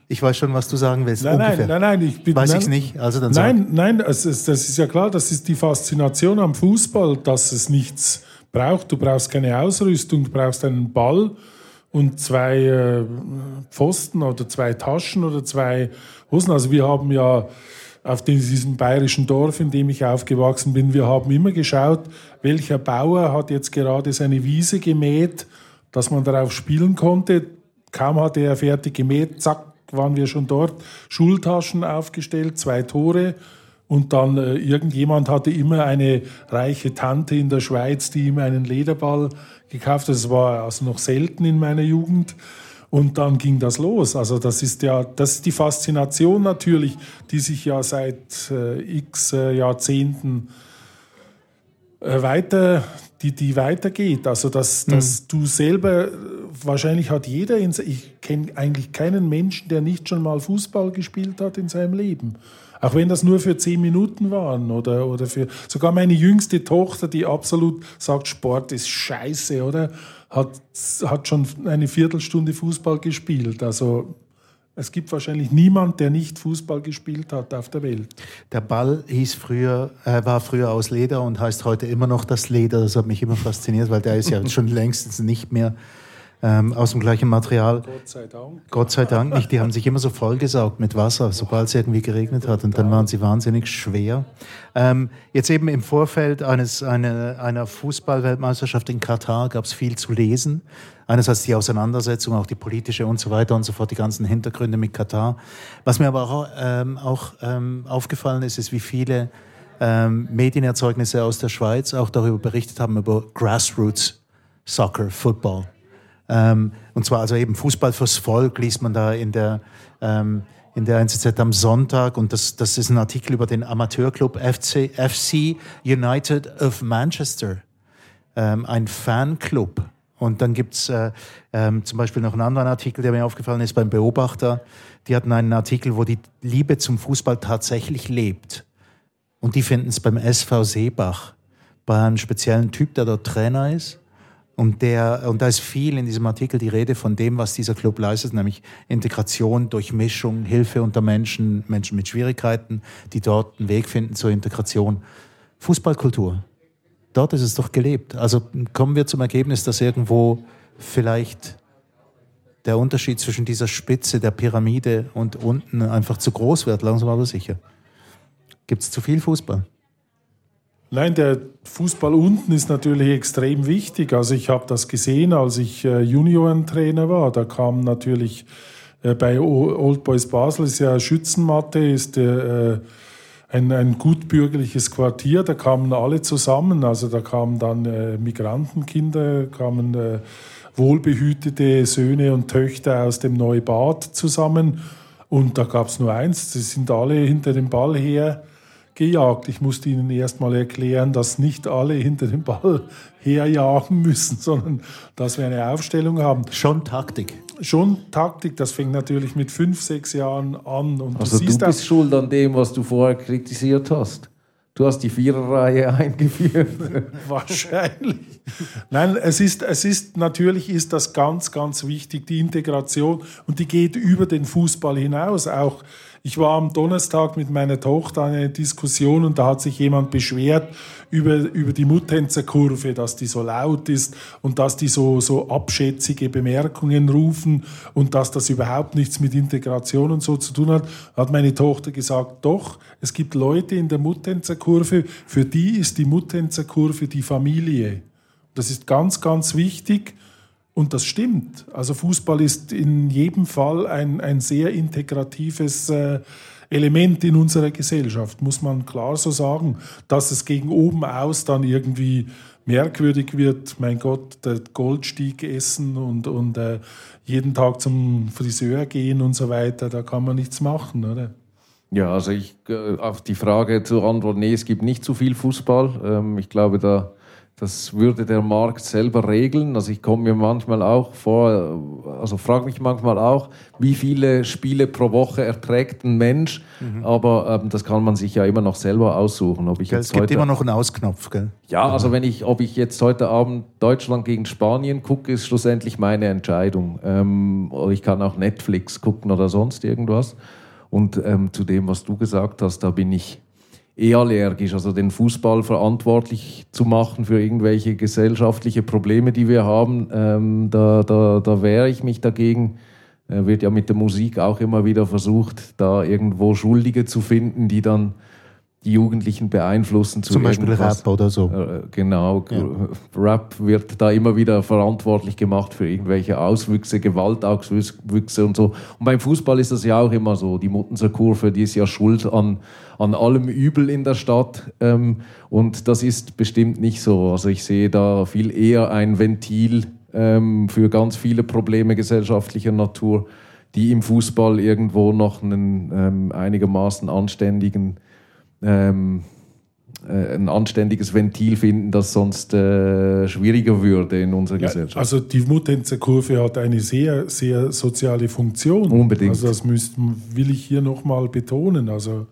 Ich weiß schon, was du sagen willst. Nein, ungefähr. nein, nein, nein, ich bin, weiß ich es nicht. Also dann nein, sag. nein, es ist, das ist ja klar, das ist die Faszination am Fußball, dass es nichts braucht. Du brauchst keine Ausrüstung, du brauchst einen Ball und zwei äh, Pfosten oder zwei Taschen oder zwei Hosen. Also wir haben ja auf diesem bayerischen Dorf, in dem ich aufgewachsen bin, wir haben immer geschaut, welcher Bauer hat jetzt gerade seine Wiese gemäht, dass man darauf spielen konnte. Kaum hatte er fertig gemäht, zack, waren wir schon dort. Schultaschen aufgestellt, zwei Tore Und dann äh, irgendjemand hatte immer eine reiche Tante in der Schweiz, die ihm einen Lederball gekauft hat. Das war also noch selten in meiner Jugend. Und dann ging das los. Also das ist ja, das ist die Faszination natürlich, die sich ja seit äh, x äh, Jahrzehnten äh, weiter, die, die weitergeht. Also dass, mhm. dass du selber, wahrscheinlich hat jeder, in, ich kenne eigentlich keinen Menschen, der nicht schon mal Fußball gespielt hat in seinem Leben. Auch wenn das nur für zehn Minuten waren oder, oder für sogar meine jüngste Tochter, die absolut sagt, Sport ist scheiße, oder? Hat, hat schon eine Viertelstunde Fußball gespielt. Also es gibt wahrscheinlich niemand, der nicht Fußball gespielt hat auf der Welt. Der Ball hieß früher, äh, war früher aus Leder und heißt heute immer noch das Leder. Das hat mich immer fasziniert, weil der ist ja schon längstens nicht mehr ähm, aus dem gleichen Material. Gott sei Dank. Gott sei Dank nicht. Die haben sich immer so vollgesaugt mit Wasser, sobald es irgendwie geregnet hat. Und dann waren sie wahnsinnig schwer. Ähm, jetzt eben im Vorfeld eines, eine, einer Fußballweltmeisterschaft in Katar gab es viel zu lesen. Einerseits die Auseinandersetzung, auch die politische und so weiter und so fort, die ganzen Hintergründe mit Katar. Was mir aber auch, ähm, auch ähm, aufgefallen ist, ist, wie viele ähm, Medienerzeugnisse aus der Schweiz auch darüber berichtet haben, über Grassroots Soccer, Football. Ähm, und zwar also eben Fußball fürs Volk liest man da in der, ähm, in der NZZ am Sonntag. Und das, das ist ein Artikel über den Amateurclub FC, FC United of Manchester. Ähm, ein Fanclub. Und dann gibt's äh, ähm, zum Beispiel noch einen anderen Artikel, der mir aufgefallen ist beim Beobachter. Die hatten einen Artikel, wo die Liebe zum Fußball tatsächlich lebt. Und die finden es beim SV Seebach, bei einem speziellen Typ, der dort Trainer ist und, der, und da ist viel in diesem Artikel die Rede von dem, was dieser Club leistet, nämlich Integration, Durchmischung, Hilfe unter Menschen, Menschen mit Schwierigkeiten, die dort einen Weg finden zur Integration. Fußballkultur, dort ist es doch gelebt. Also kommen wir zum Ergebnis, dass irgendwo vielleicht der Unterschied zwischen dieser Spitze der Pyramide und unten einfach zu groß wird, langsam aber sicher. Gibt es zu viel Fußball? Nein, der Fußball unten ist natürlich extrem wichtig. Also ich habe das gesehen, als ich äh, Juniorentrainer war. Da kam natürlich äh, bei Old Boys Basel ist ja Schützenmatte, ist äh, ein, ein gutbürgerliches Quartier. Da kamen alle zusammen. Also da kamen dann äh, Migrantenkinder, kamen äh, wohlbehütete Söhne und Töchter aus dem Neubad zusammen. Und da gab es nur eins, sie sind alle hinter dem Ball her gejagt. Ich musste ihnen erst mal erklären, dass nicht alle hinter dem Ball herjagen müssen, sondern dass wir eine Aufstellung haben. Schon Taktik. Schon Taktik, das fängt natürlich mit fünf, sechs Jahren an. Und also du, du bist schuld an dem, was du vorher kritisiert hast. Du hast die Viererreihe eingeführt. Wahrscheinlich. Nein, es ist, es ist, natürlich ist das ganz, ganz wichtig, die Integration. Und die geht über den Fußball hinaus. Auch ich war am Donnerstag mit meiner Tochter in einer Diskussion und da hat sich jemand beschwert über, über die Muttenzerkurve, dass die so laut ist und dass die so, so abschätzige Bemerkungen rufen und dass das überhaupt nichts mit Integration und so zu tun hat. Hat meine Tochter gesagt, doch, es gibt Leute in der Muttenzerkurve, für die ist die Muttenzerkurve die Familie. Das ist ganz, ganz wichtig. Und das stimmt. Also Fußball ist in jedem Fall ein, ein sehr integratives äh, Element in unserer Gesellschaft, muss man klar so sagen. Dass es gegen oben aus dann irgendwie merkwürdig wird, mein Gott, der Goldstieg essen und, und äh, jeden Tag zum Friseur gehen und so weiter, da kann man nichts machen, oder? Ja, also ich äh, auf die Frage zu antworten, nee, es gibt nicht zu viel Fußball. Ähm, ich glaube, da das würde der Markt selber regeln. Also ich komme mir manchmal auch vor, also frage mich manchmal auch, wie viele Spiele pro Woche erträgt ein Mensch. Mhm. Aber ähm, das kann man sich ja immer noch selber aussuchen. Ob ich gell, jetzt es gibt heute, immer noch einen Ausknopf, gell? Ja, also wenn ich, ob ich jetzt heute Abend Deutschland gegen Spanien gucke, ist schlussendlich meine Entscheidung. Ähm, oder ich kann auch Netflix gucken oder sonst irgendwas. Und ähm, zu dem, was du gesagt hast, da bin ich eh allergisch. Also den Fußball verantwortlich zu machen für irgendwelche gesellschaftliche Probleme, die wir haben, ähm, da, da, da wehre ich mich dagegen. Äh, wird ja mit der Musik auch immer wieder versucht, da irgendwo Schuldige zu finden, die dann die Jugendlichen beeinflussen zu Zum Beispiel. Rap oder so. Äh, genau, ja. Rap wird da immer wieder verantwortlich gemacht für irgendwelche Auswüchse, Gewaltauswüchse und so. Und beim Fußball ist das ja auch immer so. Die Muttenser Kurve, die ist ja schuld an, an allem Übel in der Stadt. Ähm, und das ist bestimmt nicht so. Also ich sehe da viel eher ein Ventil ähm, für ganz viele Probleme gesellschaftlicher Natur, die im Fußball irgendwo noch einen ähm, einigermaßen anständigen ähm, äh, ein anständiges Ventil finden, das sonst äh, schwieriger würde in unserer ja, Gesellschaft. Also die Muttenzer Kurve hat eine sehr, sehr soziale Funktion. Unbedingt. Also das müsst, will ich hier nochmal betonen. Also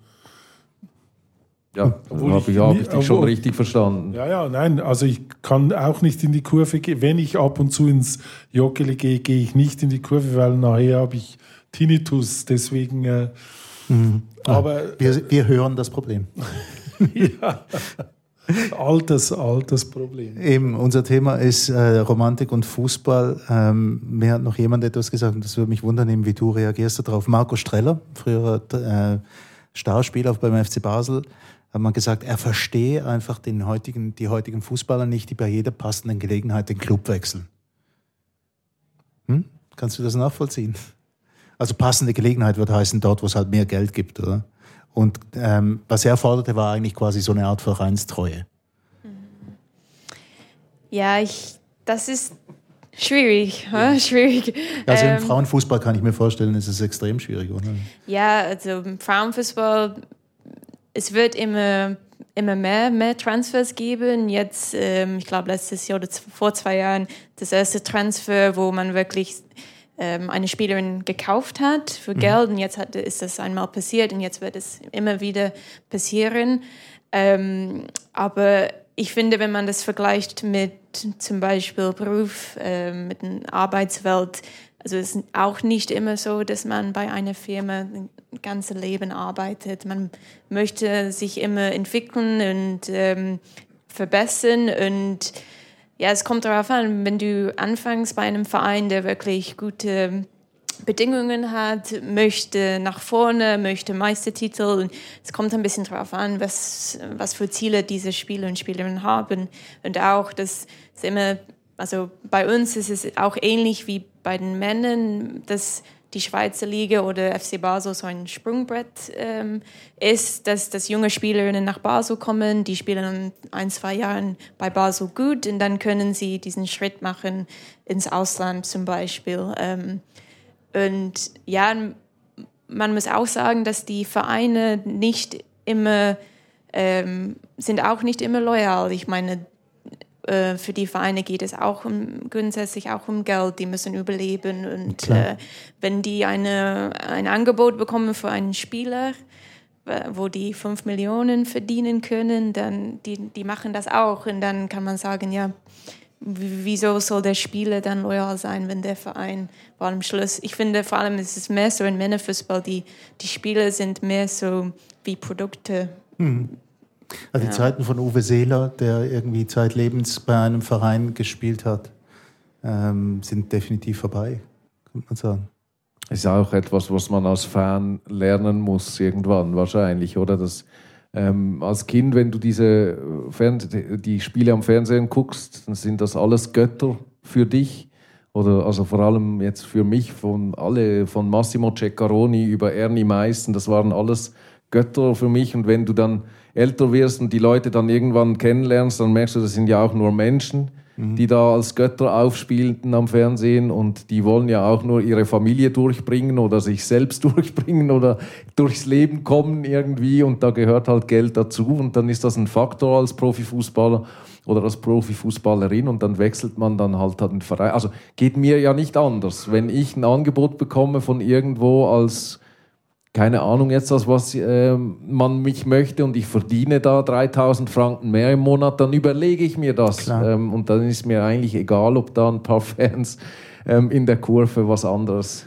ja, habe ich, hab ich dich schon richtig verstanden. Ja, ja, nein, also ich kann auch nicht in die Kurve gehen. Wenn ich ab und zu ins Joggeli gehe, gehe ich nicht in die Kurve, weil nachher habe ich Tinnitus. Deswegen äh, Mhm. Aber wir, wir hören das Problem. ja. Altes, altes Problem. Eben, unser Thema ist äh, Romantik und Fußball. Ähm, mir hat noch jemand etwas gesagt, und das würde mich wundern, wie du reagierst darauf. Marco Streller, früherer äh, Starspieler beim FC Basel, hat man gesagt, er verstehe einfach den heutigen, die heutigen Fußballer nicht, die bei jeder passenden Gelegenheit den Club wechseln. Hm? Kannst du das nachvollziehen? Also passende Gelegenheit wird heißen, dort, wo es halt mehr Geld gibt, oder? Und ähm, was er forderte, war eigentlich quasi so eine Art Vereinstreue. Ja, ich, das ist schwierig, ja. schwierig. Also im ähm, Frauenfußball kann ich mir vorstellen, ist es extrem schwierig, oder? Ja, also im Frauenfußball, es wird immer immer mehr, mehr Transfers geben. Jetzt, ähm, ich glaube, letztes Jahr oder vor zwei Jahren, das erste Transfer, wo man wirklich ähm, eine Spielerin gekauft hat für mhm. Geld und jetzt hat, ist das einmal passiert und jetzt wird es immer wieder passieren. Ähm, aber ich finde, wenn man das vergleicht mit zum Beispiel Beruf, äh, mit der Arbeitswelt, also es ist auch nicht immer so, dass man bei einer Firma ein ganzes Leben arbeitet. Man möchte sich immer entwickeln und ähm, verbessern und ja, es kommt darauf an, wenn du anfängst bei einem Verein, der wirklich gute Bedingungen hat, möchte nach vorne, möchte Meistertitel. Und es kommt ein bisschen darauf an, was, was für Ziele diese Spieler und Spielerinnen haben. Und auch, dass es immer, also bei uns ist es auch ähnlich wie bei den Männern, dass die Schweizer Liga oder FC Basel so ein Sprungbrett ähm, ist, dass, dass junge Spielerinnen nach Basel kommen, die spielen in ein, zwei Jahren bei Basel gut und dann können sie diesen Schritt machen ins Ausland zum Beispiel. Ähm, und ja, man muss auch sagen, dass die Vereine nicht immer ähm, sind auch nicht immer loyal. Ich meine, äh, für die Vereine geht es auch um, grundsätzlich auch um Geld. Die müssen überleben. Und äh, wenn die eine, ein Angebot bekommen für einen Spieler, wo die fünf Millionen verdienen können, dann die, die machen das auch. Und dann kann man sagen, ja, wieso soll der Spieler dann loyal sein, wenn der Verein vor allem Schluss. Ich finde vor allem ist es mehr so in Männerfußball, die, die Spieler sind mehr so wie Produkte. Mhm. Also die Zeiten von Uwe Seeler, der irgendwie zeitlebens bei einem Verein gespielt hat, ähm, sind definitiv vorbei, könnte man sagen. Ist auch etwas, was man als Fan lernen muss irgendwann wahrscheinlich, oder? Das, ähm, als Kind, wenn du diese Fern die Spiele am Fernsehen guckst, dann sind das alles Götter für dich. Oder also vor allem jetzt für mich, von alle, von Massimo Ceccaroni über Ernie Meissen, das waren alles Götter für mich. Und wenn du dann älter wirst und die Leute dann irgendwann kennenlernst, dann merkst du, das sind ja auch nur Menschen, mhm. die da als Götter aufspielten am Fernsehen und die wollen ja auch nur ihre Familie durchbringen oder sich selbst durchbringen oder durchs Leben kommen irgendwie und da gehört halt Geld dazu und dann ist das ein Faktor als Profifußballer oder als Profifußballerin und dann wechselt man dann halt den Verein. Also geht mir ja nicht anders. Wenn ich ein Angebot bekomme von irgendwo als keine Ahnung jetzt, als was äh, man mich möchte und ich verdiene da 3000 Franken mehr im Monat, dann überlege ich mir das. Ähm, und dann ist mir eigentlich egal, ob da ein paar Fans ähm, in der Kurve was anderes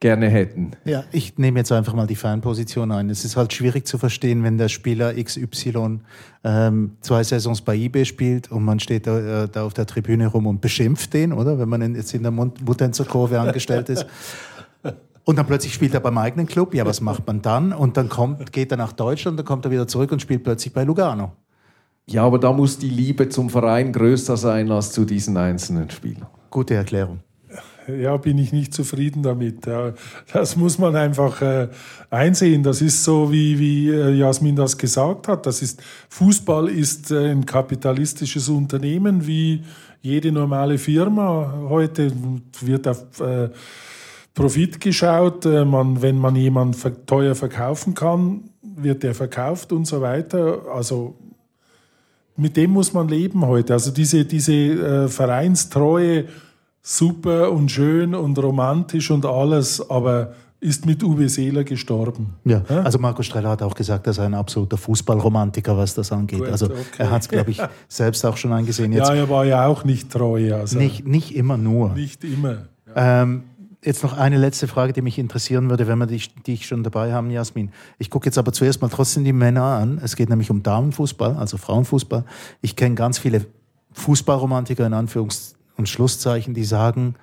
gerne hätten. Ja, ich nehme jetzt einfach mal die Fanposition ein. Es ist halt schwierig zu verstehen, wenn der Spieler XY ähm, zwei Saisons bei eBay spielt und man steht da, äh, da auf der Tribüne rum und beschimpft den, oder? Wenn man jetzt in der Muttenzer Kurve angestellt ist. Und dann plötzlich spielt er beim eigenen Club. Ja, was macht man dann? Und dann kommt, geht er nach Deutschland, dann kommt er wieder zurück und spielt plötzlich bei Lugano. Ja, aber da muss die Liebe zum Verein größer sein als zu diesen einzelnen Spielern. Gute Erklärung. Ja, bin ich nicht zufrieden damit. Das muss man einfach äh, einsehen. Das ist so, wie, wie äh, Jasmin das gesagt hat. Das ist, Fußball ist äh, ein kapitalistisches Unternehmen, wie jede normale Firma. Heute wird auf äh, Profit geschaut. Äh, man, wenn man jemanden teuer verkaufen kann, wird der verkauft und so weiter. Also mit dem muss man leben heute. Also diese, diese äh, Vereinstreue, super und schön und romantisch und alles, aber ist mit Uwe Seeler gestorben. Ja, also Marco Streller hat auch gesagt, er sei ein absoluter Fußballromantiker, was das angeht. Gut, also okay. er hat es, glaube ich, selbst auch schon angesehen. Jetzt ja, er war ja auch nicht treu. Also nicht, nicht immer nur. Nicht immer. Ja. Ähm, jetzt noch eine letzte Frage, die mich interessieren würde, wenn wir dich, dich schon dabei haben, Jasmin. Ich gucke jetzt aber zuerst mal trotzdem die Männer an. Es geht nämlich um Damenfußball, also Frauenfußball. Ich kenne ganz viele Fußballromantiker in Anführungs- und Schlusszeichen, die sagen,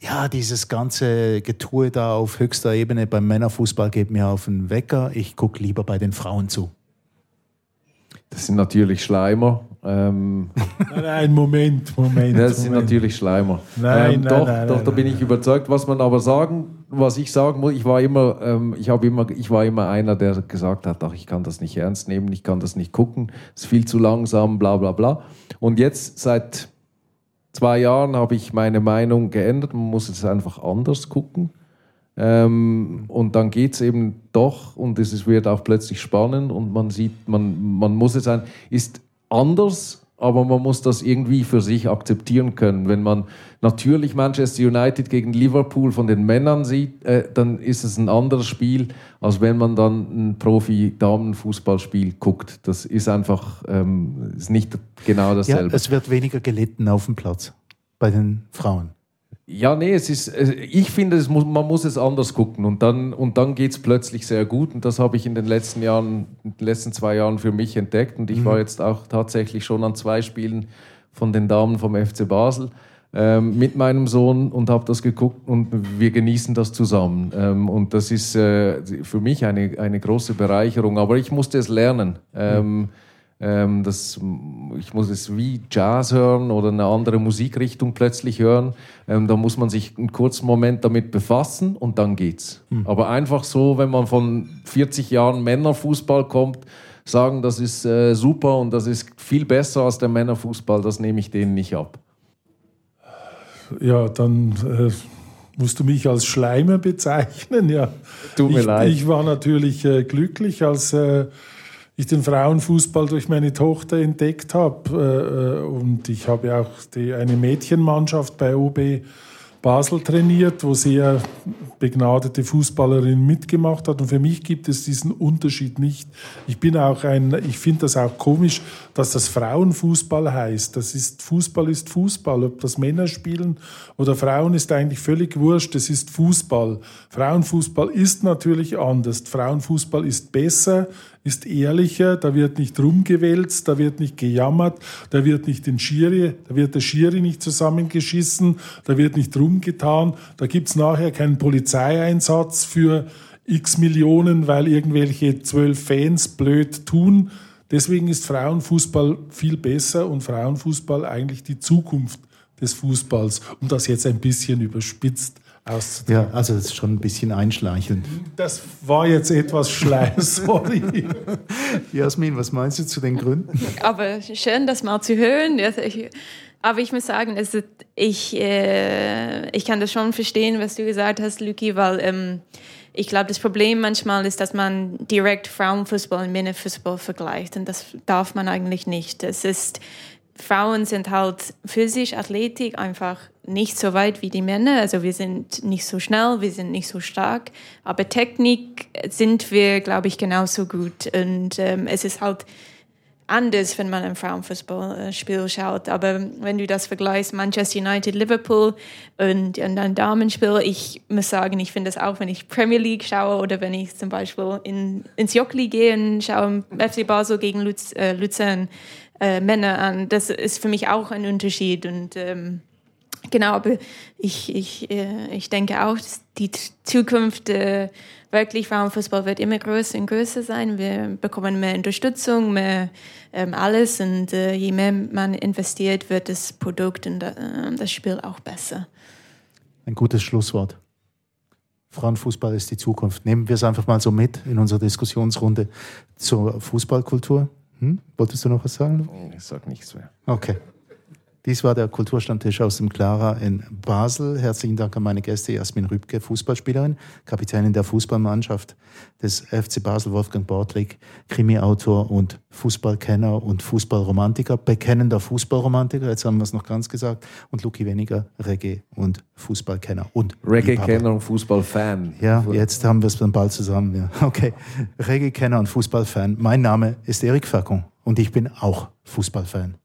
ja, dieses ganze Getue da auf höchster Ebene beim Männerfußball geht mir auf den Wecker. Ich gucke lieber bei den Frauen zu. Das sind natürlich Schleimer. Ähm, nein, Moment, Moment. Das sind Moment. natürlich Schleimer. Nein, ähm, nein, doch, nein, doch, nein, da bin ich überzeugt. Was man aber sagen, was ich sagen muss, ich war immer, ähm, ich habe immer, ich war immer einer, der gesagt hat, ach, ich kann das nicht ernst nehmen, ich kann das nicht gucken, es ist viel zu langsam, bla, bla, bla. Und jetzt seit zwei Jahren habe ich meine Meinung geändert. Man muss es einfach anders gucken. Ähm, und dann geht es eben doch und es wird auch plötzlich spannend und man sieht, man, man muss es sein, ist anders, aber man muss das irgendwie für sich akzeptieren können. Wenn man natürlich Manchester United gegen Liverpool von den Männern sieht, äh, dann ist es ein anderes Spiel, als wenn man dann ein Profi-Damenfußballspiel guckt. Das ist einfach ähm, ist nicht genau dasselbe. Ja, es wird weniger gelitten auf dem Platz bei den Frauen. Ja, nee, es ist, äh, ich finde, es muss, man muss es anders gucken und dann, und dann geht es plötzlich sehr gut und das habe ich in den letzten Jahren, in den letzten zwei Jahren für mich entdeckt und ich mhm. war jetzt auch tatsächlich schon an zwei Spielen von den Damen vom FC Basel ähm, mit meinem Sohn und habe das geguckt und wir genießen das zusammen ähm, und das ist äh, für mich eine, eine große Bereicherung, aber ich musste es lernen. Ähm, mhm ähm, das, ich muss es wie Jazz hören oder eine andere Musikrichtung plötzlich hören. Ähm, da muss man sich einen kurzen Moment damit befassen und dann geht's. Mhm. Aber einfach so, wenn man von 40 Jahren Männerfußball kommt, sagen, das ist äh, super und das ist viel besser als der Männerfußball, das nehme ich denen nicht ab. Ja, dann äh, musst du mich als Schleimer bezeichnen. Ja. Tut mir ich, leid. Ich war natürlich äh, glücklich, als äh, ich den Frauenfußball durch meine Tochter entdeckt habe. Äh, und ich habe auch die, eine Mädchenmannschaft bei OB Basel trainiert, wo sehr begnadete Fußballerin mitgemacht hat. Und für mich gibt es diesen Unterschied nicht. Ich bin auch ein, ich finde das auch komisch, dass das Frauenfußball heißt. Das ist, Fußball ist Fußball. Ob das Männer spielen oder Frauen ist eigentlich völlig wurscht. Es ist Fußball. Frauenfußball ist natürlich anders. Frauenfußball ist besser ist ehrlicher, da wird nicht rumgewälzt, da wird nicht gejammert, da wird nicht den Schiri, da wird der Schiri nicht zusammengeschissen, da wird nicht rumgetan, da gibt es nachher keinen Polizeieinsatz für x Millionen, weil irgendwelche zwölf Fans blöd tun. Deswegen ist Frauenfußball viel besser und Frauenfußball eigentlich die Zukunft des Fußballs, um das jetzt ein bisschen überspitzt ja, also das ist schon ein bisschen einschleichelnd. Das war jetzt etwas schleim, sorry. Jasmin, was meinst du zu den Gründen? Aber schön, das mal zu hören. Aber ich muss sagen, ist, ich, äh, ich kann das schon verstehen, was du gesagt hast, Luki, weil ähm, ich glaube, das Problem manchmal ist, dass man direkt Frauenfußball und Männerfußball vergleicht. Und das darf man eigentlich nicht. Es ist Frauen sind halt physisch, Athletik einfach nicht so weit wie die Männer. Also wir sind nicht so schnell, wir sind nicht so stark. Aber Technik sind wir, glaube ich, genauso gut. Und ähm, es ist halt anders, wenn man ein Frauenfußballspiel schaut. Aber wenn du das vergleichst, Manchester United, Liverpool und, und ein Damenspiel, ich muss sagen, ich finde das auch, wenn ich Premier League schaue oder wenn ich zum Beispiel in, ins Jockli gehe und schaue FC Basel gegen Luz, äh, Luzern, äh, Männer an. Das ist für mich auch ein Unterschied und ähm, Genau, aber ich, ich, äh, ich denke auch, dass die Zukunft äh, wirklich Frauenfußball wird immer größer und größer sein. Wir bekommen mehr Unterstützung, mehr ähm, alles und äh, je mehr man investiert, wird das Produkt und äh, das Spiel auch besser. Ein gutes Schlusswort. Frauenfußball ist die Zukunft. Nehmen wir es einfach mal so mit in unserer Diskussionsrunde zur Fußballkultur. Hm? Wolltest du noch was sagen? Ich sage nichts mehr. Okay. Dies war der Kulturstammtisch aus dem Clara in Basel. Herzlichen Dank an meine Gäste Jasmin Rübke, Fußballspielerin, Kapitänin der Fußballmannschaft des FC Basel, Wolfgang Bortlik, Krimi-Autor und Fußballkenner und Fußballromantiker, bekennender Fußballromantiker, jetzt haben wir es noch ganz gesagt, und Luki Weniger, Reggae und Fußballkenner und Reggae-Kenner und Fußballfan. Ja, jetzt haben wir es dann bald zusammen. Ja. Okay, Reggae-Kenner und Fußballfan. Mein Name ist Erik Fackung und ich bin auch Fußballfan.